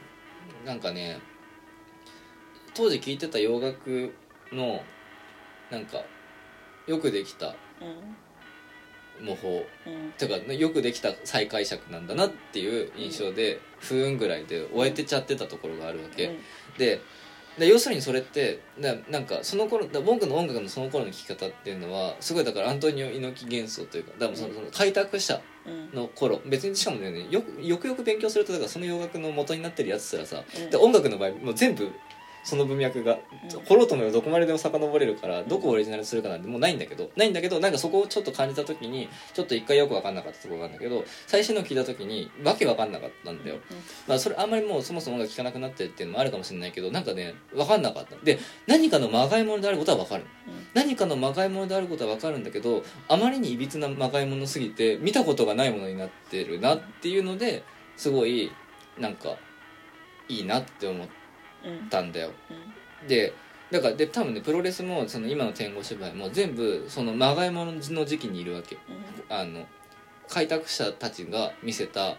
なんかね当時聴いてた洋楽のなんかよくできたうん。模倣。うん。ていうかよくできた再解釈なんだなっていう印象で、不運ぐらいで終えてちゃってたところがあるわけ、うん。でで要するにそれってななんかその頃だ僕の音楽のその頃の聴き方っていうのはすごいだからアントニオ猪木幻想というかだからそのその開拓者うん。の頃。別にしかもねよくよくよく勉強するとだからその洋楽の元になってるやつすらさ、うん。で音楽の場合もう全部その文脈が。うん。掘ろうと思えばどこまででも遡れるからどこをオリジナルにするかなんてもうないんだけど。ないんだけどなんかそこをちょっと感じた時にちょっと一回よく分かんなかったところがあるんだけど最新の聞いた時にわけ分かんなかったんだよ、まあ、それあんまりもうそもそも音楽聴かなくなってるっていうのもあるかもしれないけどなんかね分かんなかった。で何かのまがいものであることは分かるうん。何かのまがいものであることは分かるんだけどあまりにいびつなまがいものすぎて見たことがないものになってるなっていうのですごいなんかいいなって思っうんたんだよ。うん。でだからで多分ねプロレスもその今の天狗芝居も全部そのまがいものの時期にいるわけうん。あの開拓者たちが見せた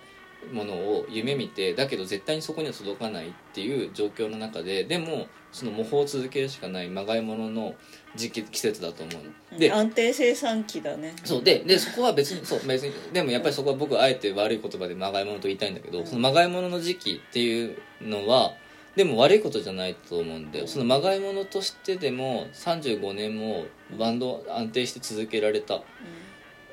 ものを夢見てだけど絶対にそこには届かないっていう状況の中ででもその模倣を続けるしかないまがいものの時期季節だと思うの。で安定生産期だね。そう。ででそこは別にそう別にでもやっぱりそこは僕はあえて悪い言葉でまがいものと言いたいんだけど、うん。そのまがいものの時期っていうのはでも悪いことじゃないと思うんだよ。そのまがいものとしてでも35年もバンドを安定して続けられた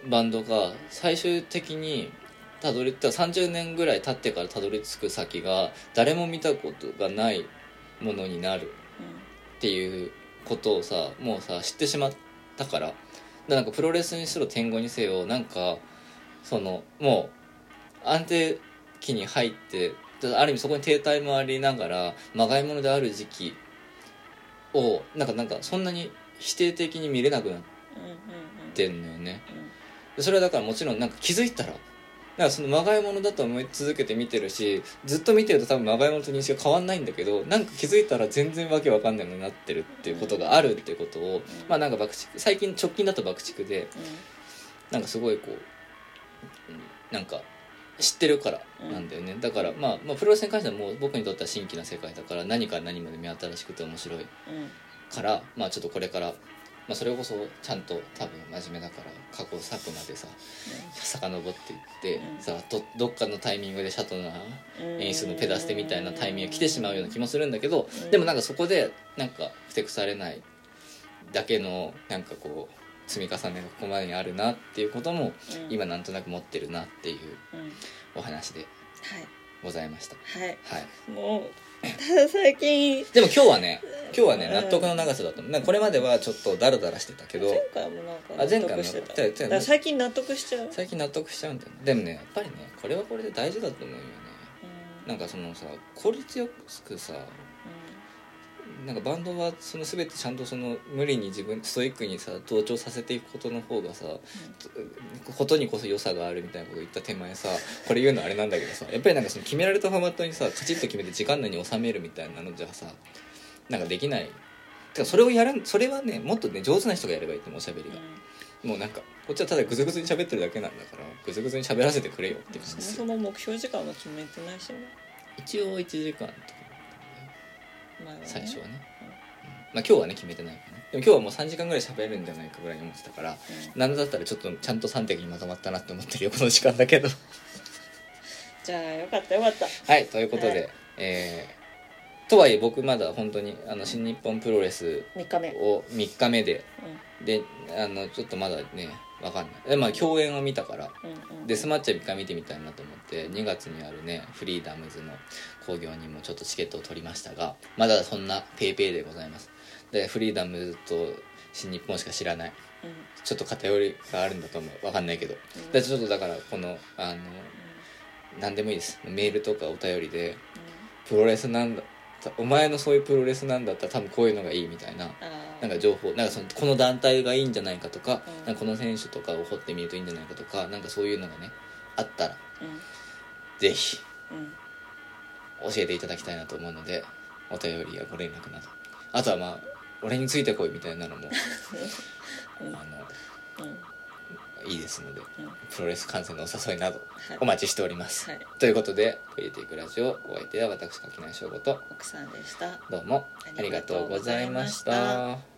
バンドが最終的にたどり着30年ぐらい経ってからたどり着く先が誰も見たことがないものになるっていうことをさもうさ知ってしまったから。だからなんかプロレスにしろ天狗にせよなんかそのもう安定期に入ってある意味そこに停滞もありながらまがいものである時期をなんかなんかそんなに否定的に見れなくなってんのよね。それはだからもちろんなんか気づいたらだからそのまがいものだと思い続けて見てるしずっと見てると多分まがいものと認識が変わんないんだけどなんか気づいたら全然わけわかんないのになってるっていうことがあるっていうことを、まあなんか爆竹最近直近だと爆竹でなんかすごいこううんなんか知ってるからなんだよね、だからまあ、まあ、プロレスに関してはもう僕にとっては新規な世界だから何から何まで目新しくて面白いうん。からまあちょっとこれから、まあ、それこそちゃんと多分真面目だから過去作までさ遡っていって、うん。さどどっかのタイミングでシャトナーうん。演出のペダステみたいなタイミングが来てしまうような気もするんだけど、うん。でもなんかそこでなんかふてくされないだけのなんかこう積み重ねがここまでにあるなっていうこともうん。今なんとなく持ってるなっていううん。お話ではい。ございました。はい。はい。もうただ最近。でも今日はね今日はねうん。納得の長さだと思うこれまではちょっとダラダラしてたけど前回もなんか納得してた。最近納得しちゃう。最近納得しちゃうんだよね。でもねやっぱりねこれはこれで大事だと思うよね。うん。なんかそのさ効率よくさなんかバンドはその全てちゃんとその無理に自分ストイックにさ同調させていくことの方がさ、ことにこそ良さがあるみたいなこと言った手前さこれ言うのあれなんだけどさやっぱりなんかその決められたフォーマットにさカチッと決めて時間内に収めるみたいなのじゃさなんかできない。てかそれをやるそれはねもっとね上手な人がやればいいと思うおしゃべりが、もうなんかこっちはただグズグズに喋ってるだけなんだからグズグズに喋らせてくれよって感じ。ですそも目標時間は決めてないしね。一応1時間とか前はね。最初はね、うん。まあ今日はね決めてないからね。でも今日はもう3時間ぐらい喋れるんじゃないかぐらいに思ってたから。うん。なんだったらちょっとちゃんと3滴にまとまったなって思ってるよこの時間だけど。じゃあよかったよかった。はいということで、はい。えーとはいえ僕まだ本当にあの新日本プロレス3日目。を3日目でうであのちょっとまだねわかんない。でまあ狂猿を見たから。んうんうん。デスマッチは1回見てみたいなと思って2月にあるねフリーダムズの興行にもちょっとチケットを取りましたがまだそんなぺーぺーでございます。でフリーダムズと新日本しか知らない。ちょっと偏りがあるんだと思う。わかんないけど。うん。でちょっとだからこのあの何でもいいです。メールとかお便りでプロレスなんだお前のそういうプロレスなんだったら多分こういうのがいいみたいな。なんか情報なんかそのこの団体がいいんじゃないかとか,、うん。なんかこの選手とかを掘ってみるといいんじゃないかとかなんかそういうのがねあったらうん。ぜひうん。教えていただきたいなと思うのでお便りやご連絡など。あとはまあ俺についてこいみたいなのも うん。あうん。のいいですのでうんプロレス観戦のお誘いなどはい。お待ちしております、はい。ということで「クリエイティブラジオ」お相手は私垣内翔吾と奥さんでした。どうもありがとうございました